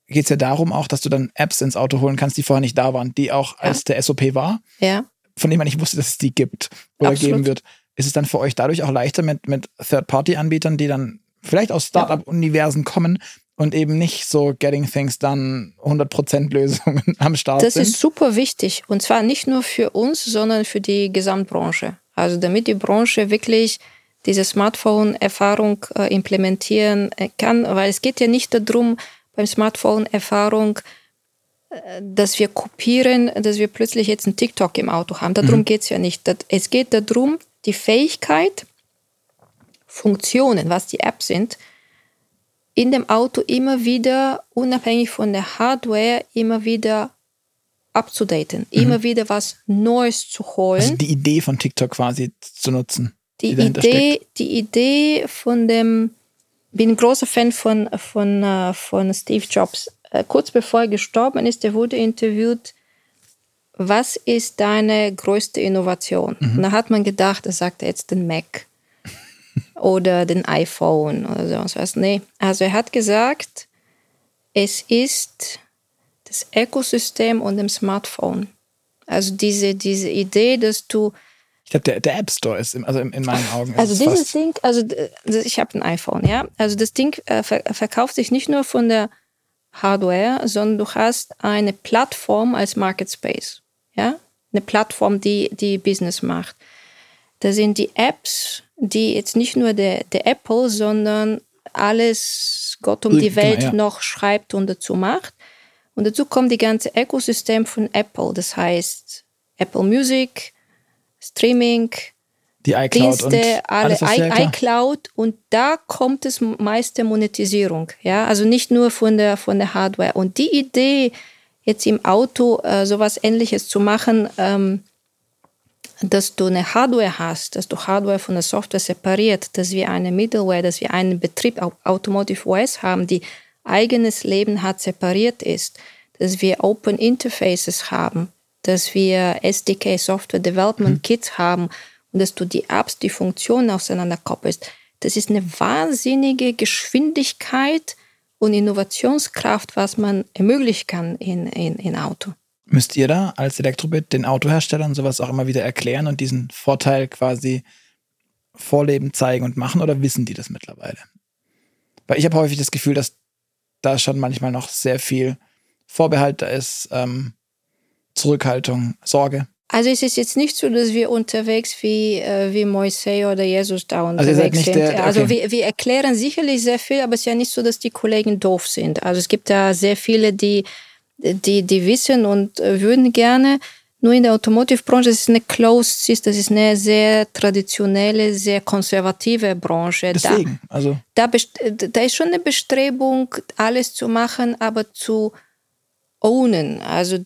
geht es ja darum auch, dass du dann Apps ins Auto holen kannst, die vorher nicht da waren, die auch als der SOP war, ja. von dem man nicht wusste, dass es die gibt oder Absolut. geben wird. Ist es dann für euch dadurch auch leichter mit, mit Third-Party-Anbietern, die dann vielleicht aus Startup-Universen kommen und eben nicht so Getting Things Done 100% Lösungen [LAUGHS] am Start das sind? Das ist super wichtig und zwar nicht nur für uns, sondern für die Gesamtbranche. Also damit die Branche wirklich diese Smartphone-Erfahrung äh, implementieren äh, kann, weil es geht ja nicht darum, beim Smartphone-Erfahrung, äh, dass wir kopieren, dass wir plötzlich jetzt ein TikTok im Auto haben. Darum mhm. geht es ja nicht. Es geht darum, die Fähigkeit, Funktionen, was die Apps sind, in dem Auto immer wieder, unabhängig von der Hardware, immer wieder abzudaten, mhm. immer wieder was Neues zu holen. Also die Idee von TikTok quasi zu nutzen. Die, die Idee, die Idee von dem bin ein großer Fan von, von, äh, von Steve Jobs. Äh, kurz bevor er gestorben ist, er wurde interviewt, was ist deine größte Innovation? Mhm. Und da hat man gedacht, er sagt jetzt den Mac oder den iPhone oder so was. Nee, also er hat gesagt, es ist das Ökosystem und dem Smartphone. Also diese, diese Idee, dass du ich glaube, der, der App Store ist, im, also in, in meinen Augen. Also dieses Ding, also ich habe ein iPhone, ja. Also das Ding äh, verkauft sich nicht nur von der Hardware, sondern du hast eine Plattform als Market Space, ja. Eine Plattform, die, die Business macht. Da sind die Apps, die jetzt nicht nur der, der Apple, sondern alles Gott um die genau, Welt ja. noch schreibt und dazu macht. Und dazu kommt die ganze Ökosystem von Apple. Das heißt Apple Music, Streaming, die iCloud Dienste, alle iCloud und da kommt es meiste Monetisierung, ja, also nicht nur von der von der Hardware und die Idee jetzt im Auto äh, sowas Ähnliches zu machen, ähm, dass du eine Hardware hast, dass du Hardware von der Software separiert, dass wir eine Middleware, dass wir einen Betrieb Automotive OS haben, die eigenes Leben hat separiert ist, dass wir Open Interfaces haben, dass wir SDK, Software Development mhm. Kits haben und dass du die Apps, die Funktionen auseinander koppelst. Das ist eine wahnsinnige Geschwindigkeit und Innovationskraft, was man ermöglichen kann in, in, in Auto. Müsst ihr da als Elektrobit den Autoherstellern sowas auch immer wieder erklären und diesen Vorteil quasi vorleben, zeigen und machen oder wissen die das mittlerweile? Weil ich habe häufig das Gefühl, dass da schon manchmal noch sehr viel Vorbehalt da ist, ähm, Zurückhaltung, Sorge? Also es ist jetzt nicht so, dass wir unterwegs wie, äh, wie Moisés oder Jesus da also unterwegs also sind. Der, also okay. Also wir, wir erklären sicherlich sehr viel, aber es ist ja nicht so, dass die Kollegen doof sind. Also es gibt da sehr viele, die, die, die wissen und äh, würden gerne. Nur in der Automotive-Branche ist es eine Closed das ist eine sehr traditionelle, sehr konservative Branche. Deswegen, da, also. Da, da ist schon eine Bestrebung, alles zu machen, aber zu ownen, also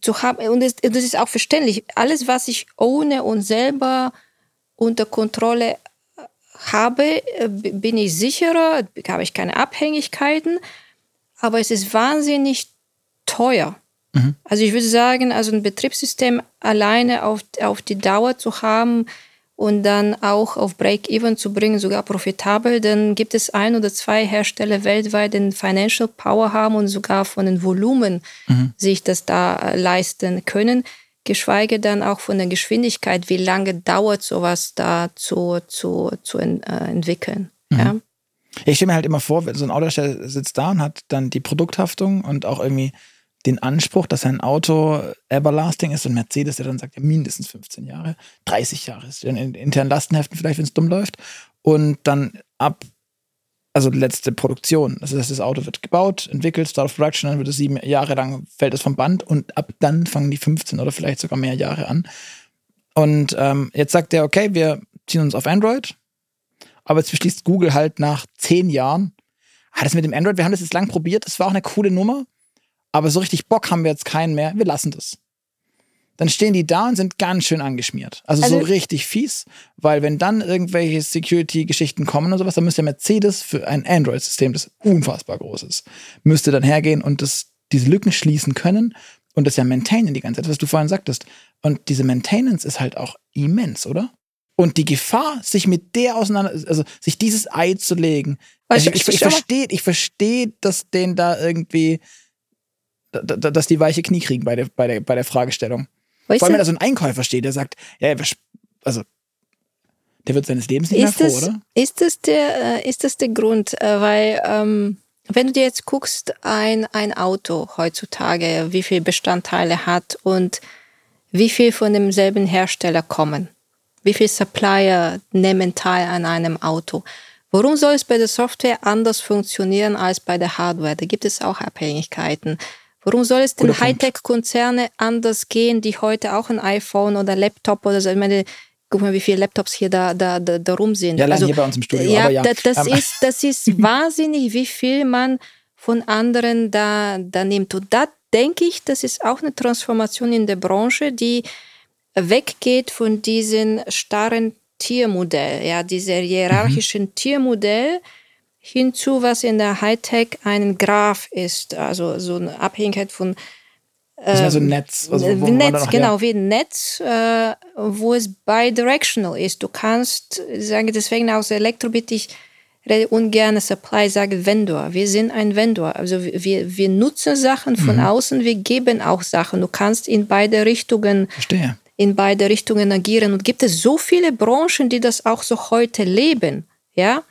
zu haben, und das, das ist auch verständlich, alles, was ich ohne und selber unter Kontrolle äh, habe, äh, bin ich sicherer, habe ich keine Abhängigkeiten, aber es ist wahnsinnig teuer. Mhm. Also ich würde sagen, also ein Betriebssystem alleine auf, auf die Dauer zu haben und dann auch auf Break-Even zu bringen, sogar profitabel, dann gibt es ein oder zwei Hersteller weltweit, die Financial Power haben und sogar von den Volumen mhm. sich das da äh, leisten können, geschweige dann auch von der Geschwindigkeit, wie lange dauert sowas da zu, zu, zu äh, entwickeln. Mhm. Ja? Ich stelle mir halt immer vor, so ein Autohersteller sitzt da und hat dann die Produkthaftung und auch irgendwie den Anspruch, dass ein Auto everlasting ist und Mercedes, der dann sagt, ja, mindestens 15 Jahre, 30 Jahre ist in internen Lastenheften vielleicht, wenn es dumm läuft. Und dann ab, also letzte Produktion. Das heißt, das Auto wird gebaut, entwickelt, Start of Production, dann wird es sieben Jahre lang, fällt es vom Band und ab dann fangen die 15 oder vielleicht sogar mehr Jahre an. Und ähm, jetzt sagt er, okay, wir ziehen uns auf Android, aber jetzt beschließt Google halt nach zehn Jahren, ah, das mit dem Android, wir haben das jetzt lang probiert, das war auch eine coole Nummer, aber so richtig Bock haben wir jetzt keinen mehr, wir lassen das. Dann stehen die da und sind ganz schön angeschmiert. Also, also so richtig fies, weil wenn dann irgendwelche Security-Geschichten kommen und sowas, dann müsste Mercedes für ein Android-System, das unfassbar groß ist, müsste dann hergehen und das, diese Lücken schließen können und das ja maintainen die ganze Zeit, was du vorhin sagtest. Und diese Maintenance ist halt auch immens, oder? Und die Gefahr, sich mit der auseinander, also sich dieses Ei zu legen. Also ich, ich, ich verstehe, ich verstehe, dass den da irgendwie dass die weiche Knie kriegen bei der, bei der, bei der Fragestellung. Weißt Vor allem, wenn da so ein Einkäufer steht, der sagt, ja, also der wird seines Lebens nicht ist mehr froh, oder? Ist das der, äh, ist das der Grund? Äh, weil, ähm, wenn du dir jetzt guckst, ein, ein Auto heutzutage, wie viele Bestandteile hat und wie viel von demselben Hersteller kommen, wie viele Supplier nehmen teil an einem Auto. Warum soll es bei der Software anders funktionieren als bei der Hardware? Da gibt es auch Abhängigkeiten. Warum soll es denn Hightech-Konzerne anders gehen, die heute auch ein iPhone oder Laptop oder so, ich meine, guck mal, wie viele Laptops hier da, da, da, da rum sind. Ja, also, hier bei uns im Studio. Ja, ja. Das, das ist, das ist [LAUGHS] wahnsinnig, wie viel man von anderen da, da nimmt. Und da denke ich, das ist auch eine Transformation in der Branche, die weggeht von diesem starren Tiermodell, ja, dieser hierarchischen mhm. Tiermodell, hinzu, was in der Hightech ein Graph ist, also so eine Abhängigkeit von das ist ja so ein Netz. Also wo Netz, genau, wie ein Netz, äh, wo es bidirectional ist. Du kannst, sage deswegen aus Elektrobit, ich rede ungern Supply, sage Vendor. Wir sind ein Vendor. Also wir, wir nutzen Sachen von mhm. außen, wir geben auch Sachen. Du kannst in beide Richtungen Verstehe. In beide Richtungen agieren. Und gibt es so viele Branchen, die das auch so heute leben, ja?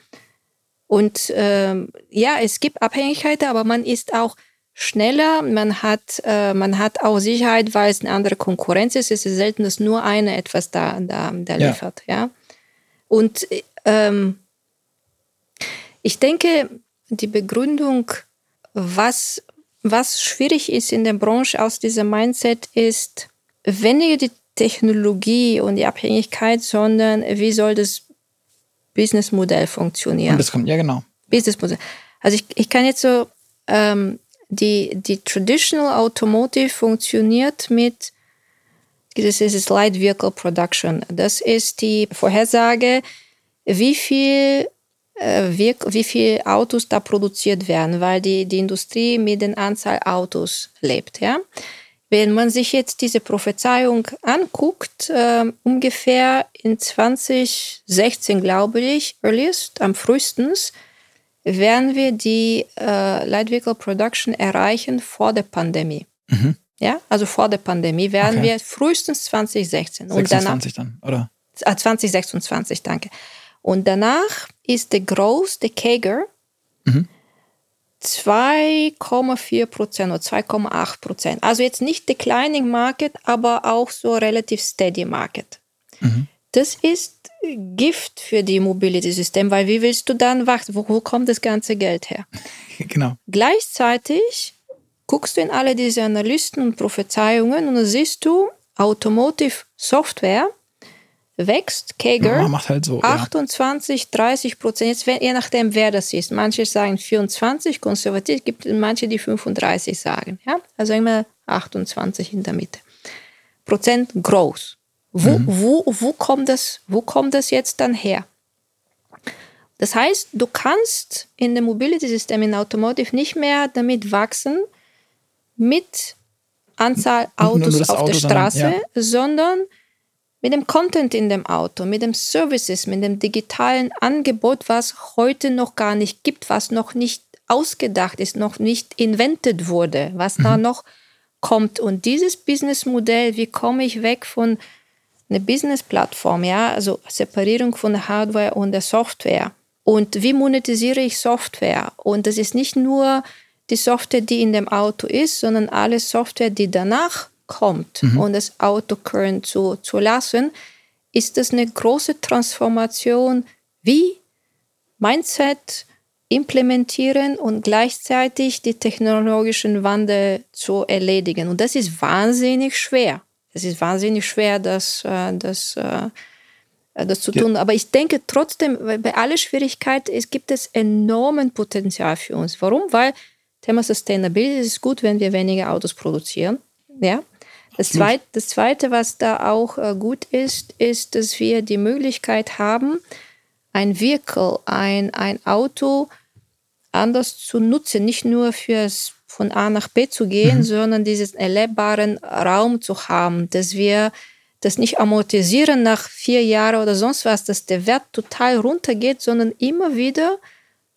Und ähm, ja, es gibt Abhängigkeiten, aber man ist auch schneller, man hat, äh, man hat auch Sicherheit, weil es eine andere Konkurrenz ist. Es ist selten, dass nur eine etwas da, da, da liefert. Ja. ja? Und ähm, ich denke, die Begründung, was, was schwierig ist in der Branche aus diesem Mindset, ist weniger die Technologie und die Abhängigkeit, sondern wie soll das Businessmodell funktionieren. Und das kommt, ja genau. Businessmodell. Also ich, ich kann jetzt so, ähm, die, die Traditional Automotive funktioniert mit, das ist Light Vehicle Production. Das ist die Vorhersage, wie viel, äh, wie, viel Autos da produziert werden, weil die, die Industrie mit der Anzahl Autos lebt, ja. Wenn man sich jetzt diese Prophezeiung anguckt, äh, ungefähr in 2016, glaube ich, earliest, am frühestens, werden wir die äh, Light Vehicle Production erreichen vor der Pandemie. Mhm. Ja, also vor der Pandemie werden okay. wir frühestens 2016. 26 danach, dann, oder? Ah, 2026, danke. Und danach ist der Growth, der Kager, mhm. 2,4 Prozent oder 2,8 Prozent. Also jetzt nicht Declining Market, aber auch so relativ Steady Market. Mhm. Das ist Gift für die Mobility-System, weil wie willst du dann warten? Wo, wo kommt das ganze Geld her? [LAUGHS] genau. Gleichzeitig guckst du in alle diese Analysten und Prophezeiungen und dann siehst du Automotive Software wächst, Kager, ja, macht halt so, 28, ja. 30 Prozent, jetzt, je nachdem, wer das ist. Manche sagen 24, konservativ, gibt manche, die 35 sagen. Ja? Also immer 28 in der Mitte. Prozent groß. Wo, mhm. wo, wo, kommt das, wo kommt das jetzt dann her? Das heißt, du kannst in dem Mobility-System in Automotive nicht mehr damit wachsen, mit Anzahl Autos auf Auto der Straße, dann, ja. sondern mit dem Content in dem Auto, mit dem Services, mit dem digitalen Angebot, was heute noch gar nicht gibt, was noch nicht ausgedacht ist, noch nicht invented wurde, was mhm. da noch kommt. Und dieses Businessmodell, wie komme ich weg von einer Business-Plattform, ja, also Separierung von der Hardware und der Software. Und wie monetisiere ich Software? Und das ist nicht nur die Software, die in dem Auto ist, sondern alle Software, die danach kommt mhm. und das Auto current zu, zu lassen, ist das eine große Transformation, wie Mindset implementieren und gleichzeitig die technologischen Wandel zu erledigen. Und das ist wahnsinnig schwer. Es ist wahnsinnig schwer, das, äh, das, äh, das zu tun. Ja. Aber ich denke trotzdem, bei aller Schwierigkeit, es gibt es enormen Potenzial für uns. Warum? Weil Thema Sustainability ist gut, wenn wir weniger Autos produzieren. Ja. Das zweite, das zweite, was da auch äh, gut ist, ist, dass wir die Möglichkeit haben, ein Vehicle, ein, ein Auto anders zu nutzen, nicht nur fürs von A nach B zu gehen, mhm. sondern diesen erlebbaren Raum zu haben, dass wir das nicht amortisieren nach vier Jahren oder sonst was, dass der Wert total runtergeht, sondern immer wieder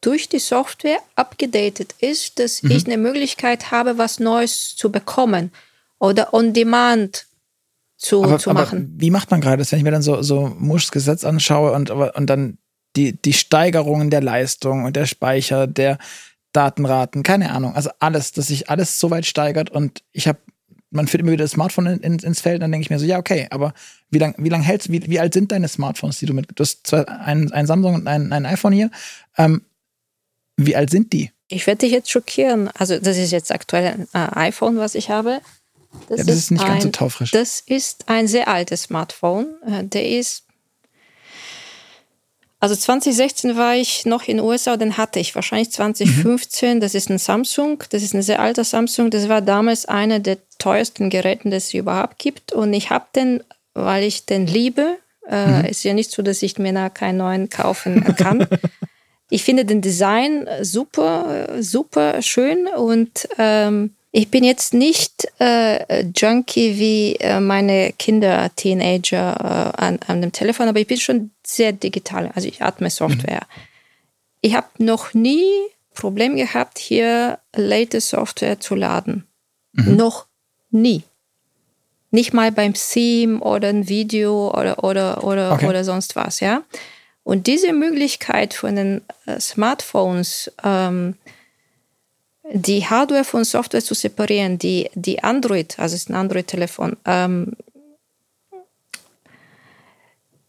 durch die Software abgedatet ist, dass mhm. ich eine Möglichkeit habe, was Neues zu bekommen oder on demand zu, aber, zu machen. Aber wie macht man gerade das, wenn ich mir dann so, so Muschs Gesetz anschaue und, und dann die, die Steigerungen der Leistung und der Speicher, der Datenraten, keine Ahnung, also alles, dass sich alles so weit steigert und ich habe, man führt immer wieder das Smartphone in, in, ins Feld, dann denke ich mir so, ja, okay, aber wie lange wie lang hältst wie, wie alt sind deine Smartphones, die du mit, du hast zwar ein, ein Samsung und ein, ein iPhone hier, ähm, wie alt sind die? Ich werde dich jetzt schockieren. Also, das ist jetzt aktuell ein äh, iPhone, was ich habe. Das, ja, das ist, ist, nicht ein, ganz so taufrisch. Das ist ein sehr altes Smartphone. Äh, der ist also 2016 war ich noch in den USA, den hatte ich wahrscheinlich 2015. Mhm. Das ist ein Samsung, das ist ein sehr alter Samsung. Das war damals einer der teuersten Geräte, das es überhaupt gibt. Und ich habe den, weil ich den liebe. Äh, mhm. Ist ja nicht so, dass ich mir da keinen neuen kaufen kann. [LAUGHS] ich finde den Design super, super schön und ähm, ich bin jetzt nicht äh, Junkie wie äh, meine Kinder, Teenager äh, an, an dem Telefon, aber ich bin schon sehr digital. Also ich atme Software. Mhm. Ich habe noch nie Problem gehabt, hier latest Software zu laden. Mhm. Noch nie. Nicht mal beim Theme oder ein Video oder, oder, oder, okay. oder sonst was, ja. Und diese Möglichkeit von den äh, Smartphones, ähm, die Hardware von Software zu separieren, die, die Android, also es ist ein Android-Telefon, ähm,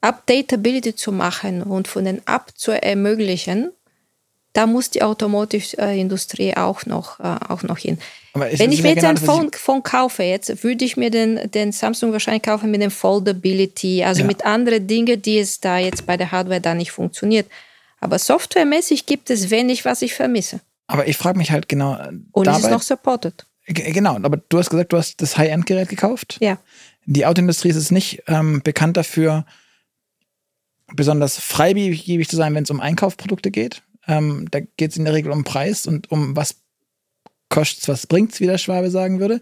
Updatability zu machen und von den App zu ermöglichen, da muss die Automotive-Industrie auch noch, äh, auch noch hin. Wenn ich mir jetzt genau ein Phone, Phone, kaufe, jetzt würde ich mir den, den Samsung wahrscheinlich kaufen mit dem Foldability, also ja. mit anderen Dingen, die es da jetzt bei der Hardware da nicht funktioniert. Aber softwaremäßig gibt es wenig, was ich vermisse. Aber ich frage mich halt genau. Äh, Und dabei, es ist noch supported. Genau, aber du hast gesagt, du hast das High-End-Gerät gekauft. Ja. Die Autoindustrie ist es nicht ähm, bekannt dafür, besonders freigebig zu sein, wenn es um Einkaufsprodukte geht. Ähm, da geht es in der Regel um Preis und um was kostet was bringt's, wie der Schwabe sagen würde.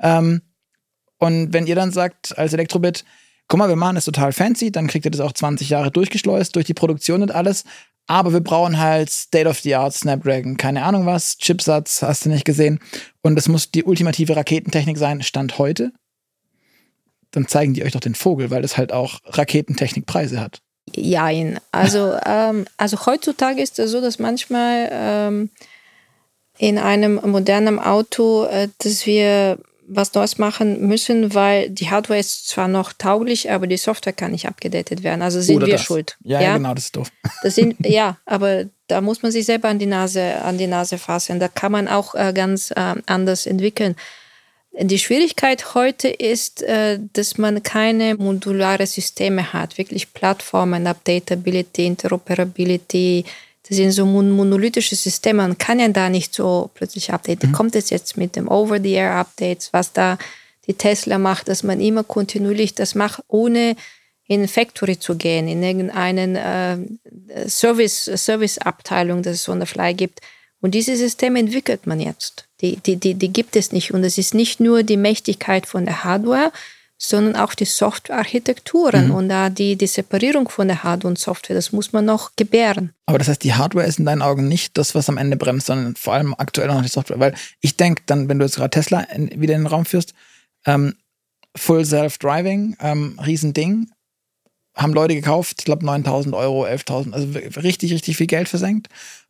Ähm, und wenn ihr dann sagt, als Elektrobit, guck mal, wir machen das total fancy, dann kriegt ihr das auch 20 Jahre durchgeschleust durch die Produktion und alles. Aber wir brauchen halt State-of-the-Art Snapdragon, keine Ahnung was, Chipsatz, hast du nicht gesehen. Und es muss die ultimative Raketentechnik sein, Stand heute. Dann zeigen die euch doch den Vogel, weil das halt auch Raketentechnikpreise hat. Jein. Also, [LAUGHS] ähm, also heutzutage ist es so, dass manchmal ähm, in einem modernen Auto, äh, dass wir was Neues machen müssen, weil die Hardware ist zwar noch tauglich, aber die Software kann nicht abgedatet werden. Also sind Oder wir das. schuld. Ja, ja, genau, das ist doof. Das sind, [LAUGHS] ja, aber da muss man sich selber an die Nase, an die Nase fassen. Da kann man auch äh, ganz äh, anders entwickeln. Die Schwierigkeit heute ist, äh, dass man keine modulare Systeme hat, wirklich Plattformen, Updatability, Interoperability, das sind so monolithische Systeme. Man kann ja da nicht so plötzlich updaten. Mhm. Kommt es jetzt mit dem Over-the-Air-Updates, was da die Tesla macht, dass man immer kontinuierlich das macht, ohne in Factory zu gehen, in irgendeinen äh, Service, Service-Abteilung, dass es on the fly gibt. Und diese Systeme entwickelt man jetzt. Die, die, die, die gibt es nicht. Und es ist nicht nur die Mächtigkeit von der Hardware, sondern auch die Softwarearchitekturen Mhm. und da die, die Separierung von der Hardware und Software, das muss man noch gebären. Aber das heißt, die Hardware ist in deinen Augen nicht das, was am Ende bremst, sondern vor allem aktuell noch die Software. Weil ich denke dann, wenn du jetzt gerade Tesla in, wieder in den Raum führst, ähm, Full Self-Driving, ähm, Riesending, haben Leute gekauft, ich glaube 9000 Euro, 11.000, also richtig, richtig viel Geld versenkt.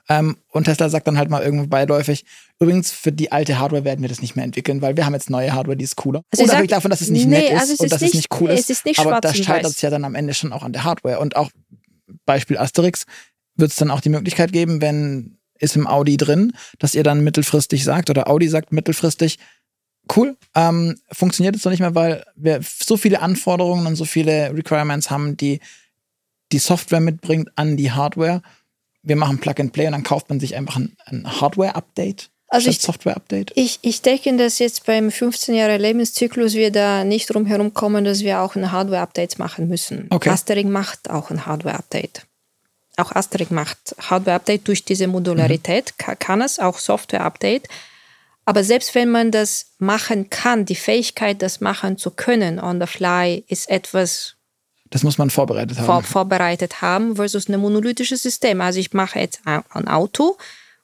Ähm, und Tesla sagt dann halt mal irgendwo beiläufig, übrigens, für die alte Hardware werden wir das nicht mehr entwickeln, weil wir haben jetzt neue Hardware, die ist cooler. Also ich Unabhängig davon, dass es nicht nee, nett ist also und ist dass es nicht- cool ist. ist nicht aber da scheitert es ja dann am Ende schon auch an der Hardware. Und auch Beispiel Asterix wird es dann auch die Möglichkeit geben, wenn ist im Audi drin, dass ihr dann mittelfristig sagt oder Audi sagt mittelfristig, cool, ähm, funktioniert es noch nicht mehr, weil wir so viele Anforderungen und so viele Requirements haben, die die Software mitbringt an die Hardware. Wir machen Plug and Play und dann kauft man sich einfach ein, ein Hardware-Update Also ich- Software-Update. Ich, ich denke, dass jetzt beim 15 Jahre Lebenszyklus wir da nicht drum herum kommen, dass wir auch ein Hardware-Update machen müssen. Okay. Asterix macht auch ein Hardware-Update. Auch Asterix macht Hardware-Update durch diese Modularität, ka- kann es auch Software-Update. Aber selbst wenn man das machen kann, die Fähigkeit, das machen zu können on the fly, ist etwas Das muss man vorbereitet haben. vor, vorbereitet haben versus ein monolithisches System. Also ich mache jetzt ein Auto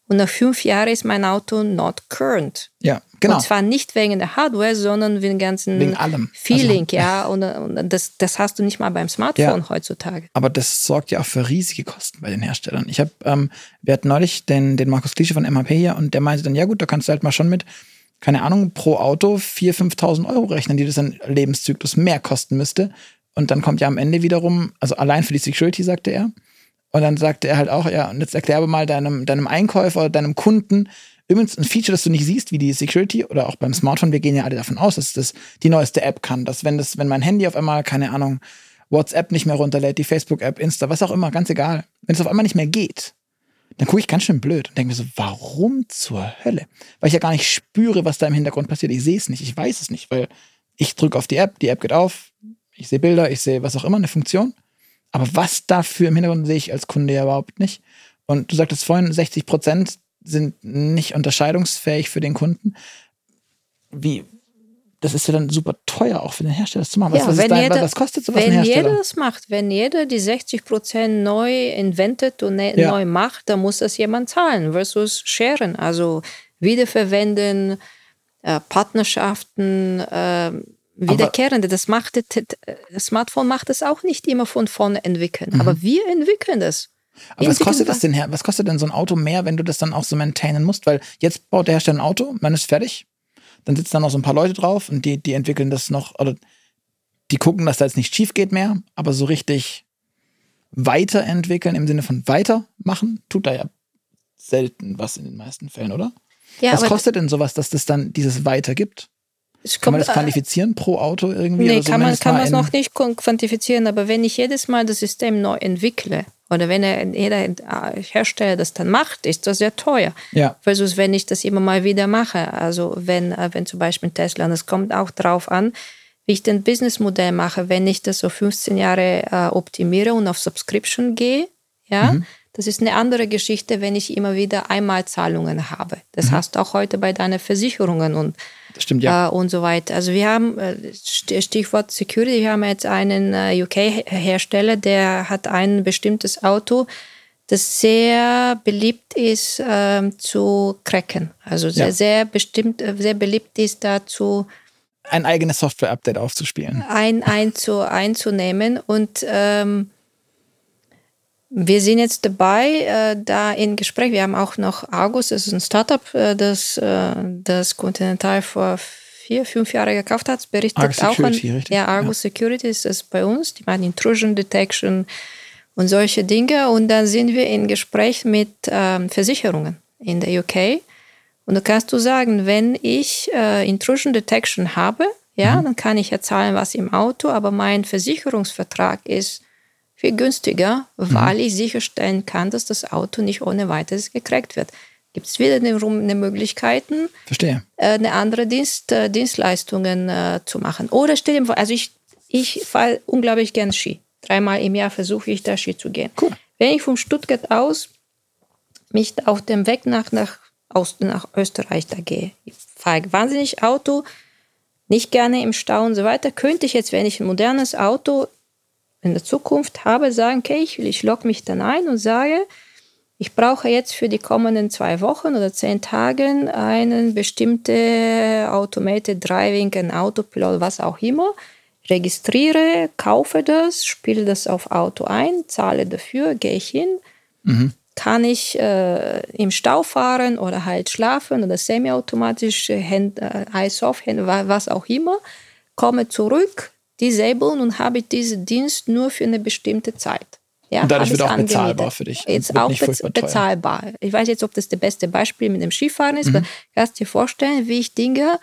und nach fünf Jahren ist mein Auto not current. ja, genau. Und zwar nicht wegen der Hardware, sondern wegen dem ganzen Wegen allem. Feeling, Also, ja. Und, und das, das hast du nicht mal beim Smartphone Ja. heutzutage. Aber das sorgt ja auch für riesige Kosten bei den Herstellern. Ich habe, ähm, wir hatten neulich den, den Markus Klische von MHP hier und der meinte dann, ja gut, da kannst du halt mal schon mit, keine Ahnung, pro Auto 4.000, 5.000 Euro rechnen, die das dann Lebenszyklus mehr kosten müsste. Und dann kommt ja am Ende wiederum, also allein für die Security, sagte er. Und dann sagte er halt auch, ja, und jetzt erklär aber mal deinem, deinem Einkäufer oder deinem Kunden, übrigens ein Feature, das du nicht siehst, wie die Security oder auch beim Smartphone, wir gehen ja alle davon aus, dass das die neueste App kann, dass wenn das, wenn mein Handy auf einmal, keine Ahnung, WhatsApp nicht mehr runterlädt, die Facebook-App, Insta, was auch immer, ganz egal, wenn es auf einmal nicht mehr geht, dann gucke ich ganz schön blöd und denke mir so, warum zur Hölle? Weil ich ja gar nicht spüre, was da im Hintergrund passiert. Ich sehe es nicht, ich weiß es nicht, weil ich drücke auf die App, die App geht auf, ich sehe Bilder, ich sehe was auch immer, eine Funktion. Aber was dafür im Hintergrund sehe ich als Kunde ja überhaupt nicht. Und du sagtest vorhin, 60 Prozent sind nicht unterscheidungsfähig für den Kunden. Wie, das ist ja dann super teuer auch für den Hersteller das zu machen. Was, Ja, was, wenn dein, jeder- was kostet sowas Wenn jeder das macht, wenn jeder die 60 Prozent neu inventet und ne Ja. neu macht, dann muss das jemand zahlen versus sharen. Also wiederverwenden, äh, Partnerschaften, äh, wiederkehrende. Das macht das, das Smartphone macht es auch nicht immer von vorne entwickeln. Aber wir entwickeln das. Mhm. Aber was kostet das denn her? Was kostet denn so ein Auto mehr, wenn du das dann auch so maintainen musst? Weil jetzt baut der Hersteller ein Auto, man ist fertig, dann sitzen da noch so ein paar Leute drauf und die, die entwickeln das noch, oder die gucken, dass da jetzt nicht schief geht mehr, aber so richtig weiterentwickeln im Sinne von weitermachen, tut da ja selten was in den meisten Fällen, oder? Ja, was kostet denn sowas, dass das dann dieses Weiter gibt? Es Kann man kommt, das äh, quantifizieren pro Auto irgendwie? Nee, kann man, kann man es noch nicht quantifizieren, aber wenn ich jedes Mal das System neu entwickle oder wenn er, jeder äh, Hersteller das dann macht, ist das sehr teuer. Ja, Versus wenn ich das immer mal wieder mache. Also wenn, äh, wenn zum Beispiel Tesla, und es kommt auch drauf an, wie ich den Businessmodell mache, wenn ich das so 15 Jahre äh, optimiere und auf Subscription gehe, ja, das ist eine andere Geschichte, wenn ich immer wieder Einmalzahlungen habe. Das hast du auch heute bei deinen Versicherungen und das stimmt, ja. äh, und so weiter. Also wir haben, äh, St- Stichwort Security, wir haben jetzt einen äh, UK-Hersteller, der hat ein bestimmtes Auto, das sehr beliebt ist ähm, zu cracken. Also sehr, Ja. sehr bestimmt, äh, sehr beliebt ist dazu Ein eigenes Software-Update aufzuspielen. ein, einzu, einzunehmen. Und ähm, wir sind jetzt dabei, äh, da in Gespräch. Wir haben auch noch Argus, das ist ein Startup, äh, das, äh, das Continental vor vier, fünf Jahren gekauft hat. Berichtet Argus auch Security, an, richtig? Ja, Argus Security ist das bei uns. Die machen Intrusion Detection und solche Dinge. Und dann sind wir in Gespräch mit ähm, Versicherungen in der UK. Und da kannst du sagen, wenn ich äh, Intrusion Detection habe, ja, dann kann ich ja zahlen, was im Auto, aber mein Versicherungsvertrag ist viel günstiger, weil ich sicherstellen kann, dass das Auto nicht ohne weiteres gecrackt wird. Gibt es wieder eine Möglichkeiten, Verstehe. äh, eine andere Dienst, äh, Dienstleistungen äh, zu machen. Oder stell dir vor, also ich, ich fahre unglaublich gern Ski. Dreimal im Jahr versuche ich da Ski zu gehen. Cool. Wenn ich von Stuttgart aus mich auf dem Weg nach, nach, aus, nach Österreich da gehe, ich fahre wahnsinnig Auto, nicht gerne im Stau und so weiter, könnte ich jetzt, wenn ich ein modernes Auto in der Zukunft habe, sagen, okay, ich, ich logge mich dann ein und sage, ich brauche jetzt für die kommenden zwei Wochen oder zehn Tage einen bestimmte Automated Driving, ein Autopilot, was auch immer. Registriere, kaufe das, spiele das auf Auto ein, zahle dafür, gehe ich hin. Mhm. Kann ich äh, im Stau fahren oder halt schlafen oder semiautomatisch, Hand, äh, Eyes off, Hand, was auch immer. Komme zurück, disablen und habe diesen Dienst nur für eine bestimmte Zeit. Ja, und dadurch wird auch bezahlbar für dich. Jetzt auch bez bezahlbar. Ich weiß jetzt, ob das das beste Beispiel mit dem Skifahren ist, mhm. aber kannst dir vorstellen, wie ich Dinge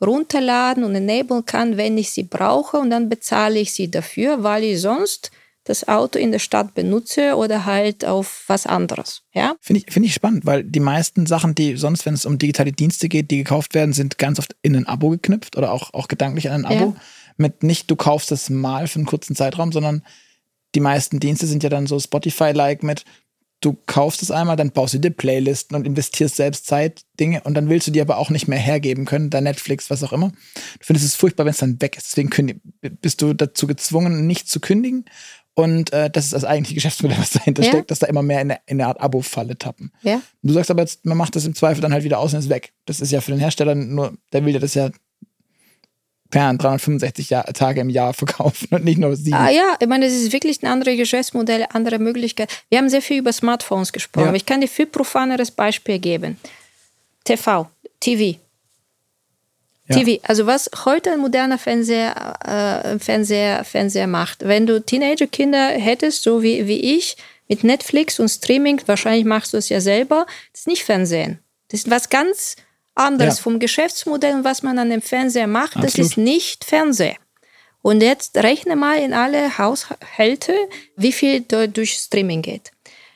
runterladen und enablen kann, wenn ich sie brauche und dann bezahle ich sie dafür, weil ich sonst das Auto in der Stadt benutze oder halt auf was anderes. Ja? Finde ich, find ich spannend, weil die meisten Sachen, die sonst, wenn es um digitale Dienste geht, die gekauft werden, sind ganz oft in ein Abo geknüpft oder auch, auch gedanklich an ein Abo. Ja. Mit nicht, du kaufst es mal für einen kurzen Zeitraum, sondern die meisten Dienste sind ja dann so Spotify-like mit, du kaufst es einmal, dann baust du dir Playlisten und investierst selbst Zeit, Dinge und dann willst du dir aber auch nicht mehr hergeben können, dein Netflix, was auch immer. Du findest es furchtbar, wenn es dann weg ist. Deswegen bist du dazu gezwungen, nicht zu kündigen. Und äh, das ist das eigentliche Geschäftsmodell, was dahinter ja. steckt, dass da immer mehr in eine, in eine Art Abo-Falle tappen. Ja. Du sagst aber jetzt, man macht das im Zweifel dann halt wieder aus und ist weg. Das ist ja für den Hersteller nur, der will ja das ja fern 365 Jahr, Tage im Jahr verkaufen und nicht nur sieben. Ah, ja, ich meine, es ist wirklich ein anderes Geschäftsmodell, andere Möglichkeit. Wir haben sehr viel über Smartphones gesprochen. Ja. Ich kann dir viel profaneres Beispiel geben. TV, TV. Ja. TV, also was heute ein moderner Fernseher, äh, Fernseher, Fernseher macht. Wenn du Teenager-Kinder hättest, so wie, wie ich, mit Netflix und Streaming, wahrscheinlich machst du es ja selber, das ist nicht Fernsehen. Das ist was ganz anderes ja. vom Geschäftsmodell und was man an dem Fernseher macht. Absolut. Das ist nicht Fernseher. Und jetzt rechne mal in alle Haushalte, wie viel durch Streaming geht.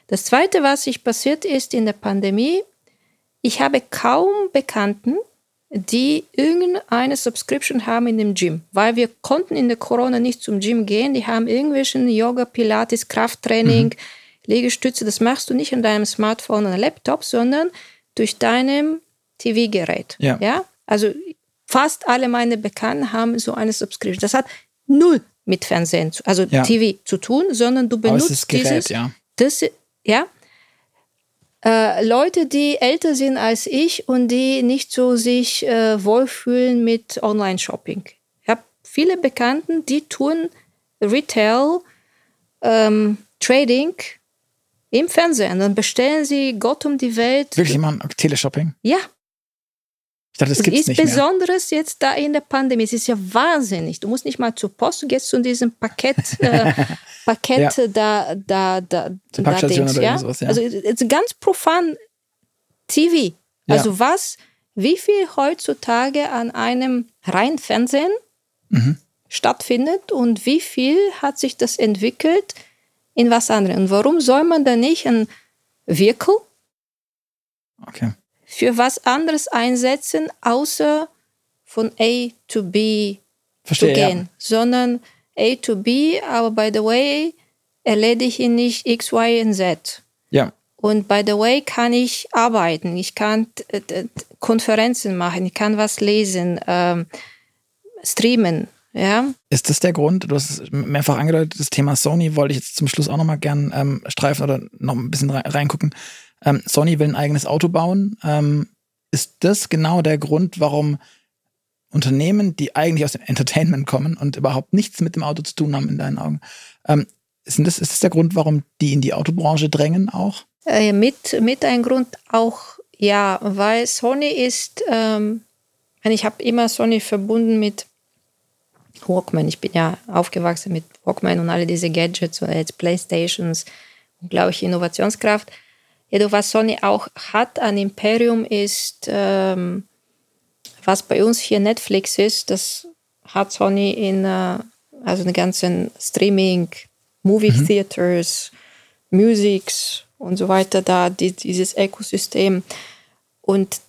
Das Zweite, was sich passiert ist in der Pandemie, ich habe kaum Bekannten, die irgendeine Subscription haben in dem Gym, weil wir konnten in der Corona nicht zum Gym gehen. Die haben irgendwelchen Yoga, Pilates, Krafttraining, mhm. Liegestütze. Das machst du nicht in deinem Smartphone oder Laptop, sondern durch deinem TV-Gerät. Ja. ja. Also fast alle meine Bekannten haben so eine Subscription. Das hat null mit Fernsehen, also ja. TV zu tun, sondern du benutzt das Gerät, dieses, ja. Das, ja. Äh, Leute, die älter sind als ich und die nicht so sich äh, wohlfühlen mit Online-Shopping. Ich habe viele Bekannten, die tun Retail, ähm, Trading im Fernsehen. Dann bestellen sie Gott um die Welt. Wirklich, man, Teleshopping? Ja, ich dachte, das gibt's ist nicht besonderes mehr. jetzt da in der Pandemie. Es ist ja wahnsinnig. Du musst nicht mal zur Post, du gehst zu diesem Paket, [LAUGHS] äh, Paket ja. da, da, da, Zur da Dings, ja? Sowas, ja? Also jetzt ganz profan TV. Also ja. was, wie viel heutzutage an einem reinen Fernsehen mhm. stattfindet und wie viel hat sich das entwickelt in was anderem? Und warum soll man da nicht ein Vehicle okay für was anderes einsetzen, außer von A to B Verstehe, zu gehen, ja. sondern A to B, aber by the way, erledige ich nicht X, Y und Z. Ja. Und by the way kann ich arbeiten, ich kann Konferenzen machen, ich kann was lesen, ähm, streamen. Ja. Ist das der Grund? Du hast es mehrfach angedeutet, das Thema Sony wollte ich jetzt zum Schluss auch nochmal gern ähm, streifen oder noch ein bisschen reingucken. Ähm, Sony will ein eigenes Auto bauen. Ähm, ist das genau der Grund, warum Unternehmen, die eigentlich aus dem Entertainment kommen und überhaupt nichts mit dem Auto zu tun haben, in deinen Augen, ähm, ist, das, ist das der Grund, warum die in die Autobranche drängen auch? Äh, mit, mit ein Grund auch, ja, weil Sony ist, ähm, ich habe immer Sony verbunden mit Walkman. Ich bin ja aufgewachsen mit Walkman und alle diese Gadgets oder jetzt Playstations und glaube ich Innovationskraft. Jedoch was Sony auch hat an Imperium ist, ähm, was bei uns hier Netflix ist, das hat Sony in äh, also den ganzen Streaming, Movie mhm. Theaters, Musics und so weiter da, die, dieses Ökosystem. Und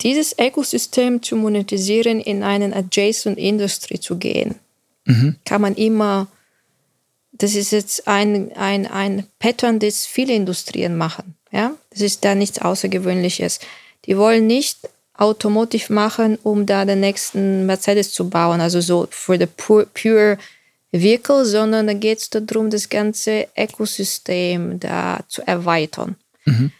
dieses Ökosystem zu monetisieren, in einen Adjacent Industry zu gehen, mhm. kann man immer, das ist jetzt ein, ein, ein Pattern, das viele Industrien machen. Ja, das ist da nichts Außergewöhnliches. Die wollen nicht Automotive machen, um da den nächsten Mercedes zu bauen, also so für the pure, pure Vehicle, sondern da geht es darum, das ganze Ökosystem da zu erweitern. Mhm.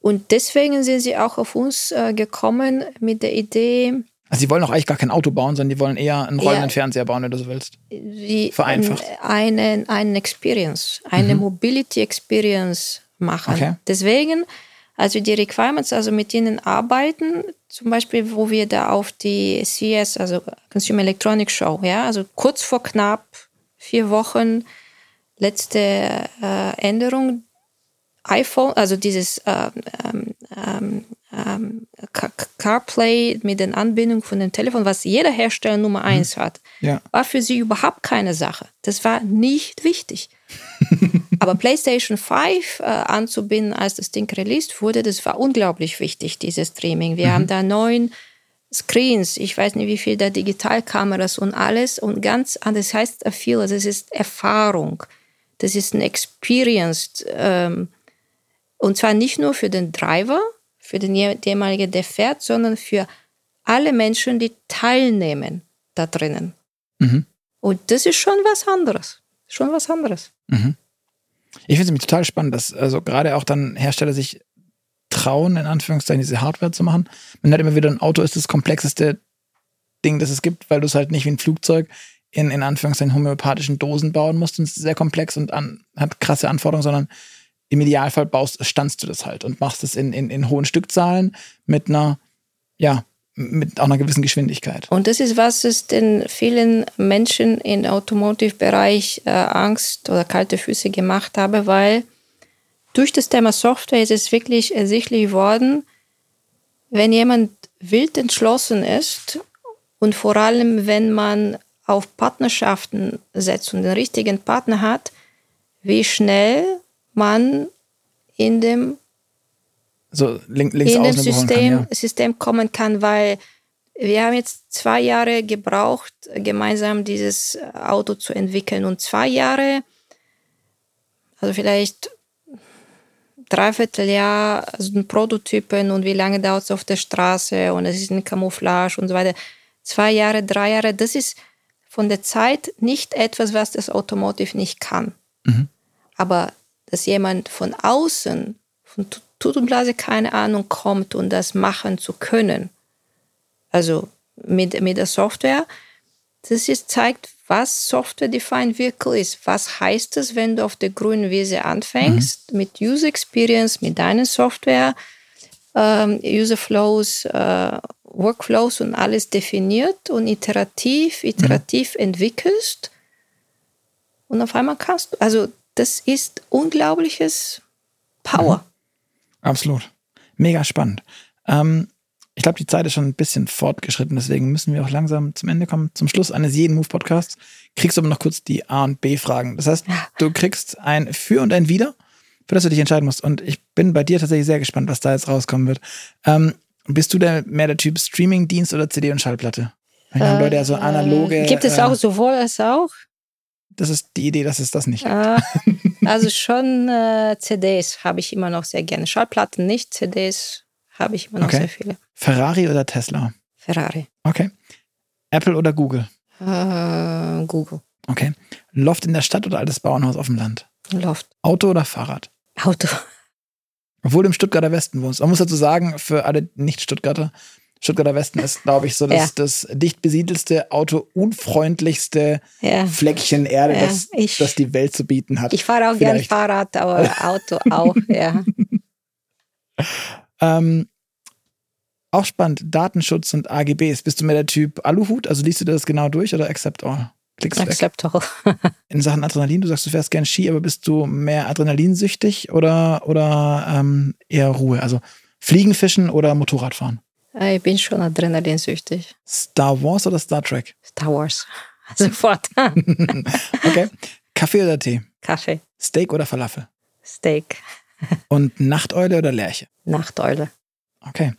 Und deswegen sind sie auch auf uns äh, gekommen mit der Idee. Also sie wollen auch eigentlich gar kein Auto bauen, sondern die wollen eher einen rollenden ja, Fernseher bauen, wenn du so willst. Vereinfacht. Einen, einen Experience, eine mhm. Mobility Experience machen. Okay. Deswegen, also die Requirements, also mit ihnen arbeiten, zum Beispiel, wo wir da auf die CES, also Consumer Electronics Show, ja, also kurz vor knapp vier Wochen letzte äh, Änderung, iPhone, also dieses ähm, ähm, ähm, CarPlay mit den Anbindungen von dem Telefon, was jeder Hersteller Nummer mhm. eins hat, ja. war für sie überhaupt keine Sache. Das war nicht wichtig. [LAUGHS] Aber PlayStation 5 äh, anzubinden, als das Ding released wurde, das war unglaublich wichtig, dieses Streaming. Wir mhm. haben da neun Screens, ich weiß nicht wie viele da Digitalkameras und alles und ganz anders das heißt viel, das ist Erfahrung, das ist ein Experience, ähm, und zwar nicht nur für den Driver, für den ehemaligen, der fährt, sondern für alle Menschen, die teilnehmen da drinnen. Mhm. Und das ist schon was anderes. Schon was anderes. Mhm. Ich finde es total spannend, dass also gerade auch dann Hersteller sich trauen, in Anführungszeichen, diese Hardware zu machen. Man hat immer wieder ein Auto ist das komplexeste Ding, das es gibt, weil du es halt nicht wie ein Flugzeug in, in Anführungszeichen homöopathischen Dosen bauen musst und es ist sehr komplex und an, hat krasse Anforderungen, sondern im Idealfall baust, standst du das halt und machst es in, in, in hohen Stückzahlen mit einer, ja, mit einer gewissen Geschwindigkeit. Und das ist, was es den vielen Menschen im Automotive-Bereich äh, Angst oder kalte Füße gemacht habe, weil durch das Thema Software ist es wirklich ersichtlich worden, wenn jemand wild entschlossen ist und vor allem, wenn man auf Partnerschaften setzt und den richtigen Partner hat, wie schnell man in dem, so link, links in dem System, kann, ja. System kommen kann, weil wir haben jetzt zwei Jahre gebraucht, gemeinsam dieses Auto zu entwickeln. Und zwei Jahre, also vielleicht dreiviertel Jahr, also Prototypen und wie lange dauert es auf der Straße und es ist ein Camouflage und so weiter. Zwei Jahre, drei Jahre, das ist von der Zeit nicht etwas, was das Automotive nicht kann. Mhm. Aber dass jemand von außen, von Tut und Blase keine Ahnung kommt und das machen zu können. Also mit, mit der Software. Das ist, zeigt, was Software-Defined Vehicle ist. Was heißt es, wenn du auf der grünen Wiese anfängst, mhm. mit User Experience, mit deiner Software, ähm, User Flows, äh, Workflows und alles definiert und iterativ, iterativ mhm. entwickelst. Und auf einmal kannst du, also das ist unglaubliches Power. Absolut. Mega spannend. Ähm, ich glaube, die Zeit ist schon ein bisschen fortgeschritten, deswegen müssen wir auch langsam zum Ende kommen. Zum Schluss eines jeden Move-Podcasts kriegst du aber noch kurz die A- und B-Fragen. Das heißt, du kriegst ein Für und ein Wider, für das du dich entscheiden musst. Und ich bin bei dir tatsächlich sehr gespannt, was da jetzt rauskommen wird. Ähm, bist du der, mehr der Typ Streaming-Dienst oder CD und Schallplatte? Wir haben Leute ja so analoge. Gibt es auch äh, sowohl als auch? Das ist die Idee, dass es das nicht ah, [LAUGHS] Also schon äh, CDs habe ich immer noch sehr gerne. Schallplatten nicht, CDs habe ich immer noch okay. sehr viele. Ferrari oder Tesla? Ferrari. Okay. Apple oder Google? Äh, Google. Okay. Loft in der Stadt oder altes Bauernhaus auf dem Land? Loft. Auto oder Fahrrad? Auto. Obwohl du im Stuttgarter Westen wohnst. Man muss dazu sagen, für alle Nicht-Stuttgarter, Stuttgarter Westen ist, glaube ich, so das, ja. das dicht besiedelste, autounfreundlichste ja. Fleckchen Erde, ja, das, ich, das die Welt zu bieten hat. Ich fahre auch gern Fahrrad, aber Auto auch, [LAUGHS] ja. ähm, auch spannend, Datenschutz und AGBs. Bist du mehr der Typ Aluhut? Also liest du das genau durch oder Accept All? Klickst Accept All. [LAUGHS] In Sachen Adrenalin, du sagst, du fährst gern Ski, aber bist du mehr adrenalinsüchtig oder, oder ähm, eher Ruhe? Also Fliegen, Fischen oder Motorradfahren? Ich bin schon adrenalinsüchtig. Star Wars oder Star Trek? Star Wars. [LAUGHS] Sofort. [LAUGHS] okay. Kaffee oder Tee? Kaffee. Steak oder Falafel? Steak. Und Nachteule oder Lerche? Nachteule. Okay.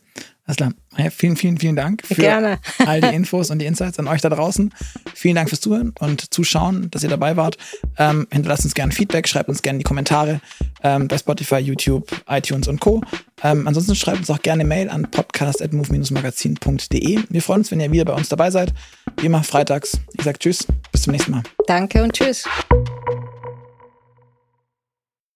Alles klar. Ja, vielen, vielen, vielen Dank für Gerne. [LAUGHS] all die [LAUGHS] Infos und die Insights an euch da draußen. Vielen Dank fürs Zuhören und Zuschauen, dass ihr dabei wart. Ähm, hinterlasst uns gerne Feedback, schreibt uns gerne in die Kommentare ähm, bei Spotify, YouTube, iTunes und Co. Ähm, ansonsten schreibt uns auch gerne Mail an podcast.move-magazin.de. Wir freuen uns, wenn ihr wieder bei uns dabei seid. Wie immer freitags. Ich sage Tschüss, bis zum nächsten Mal. Danke und Tschüss.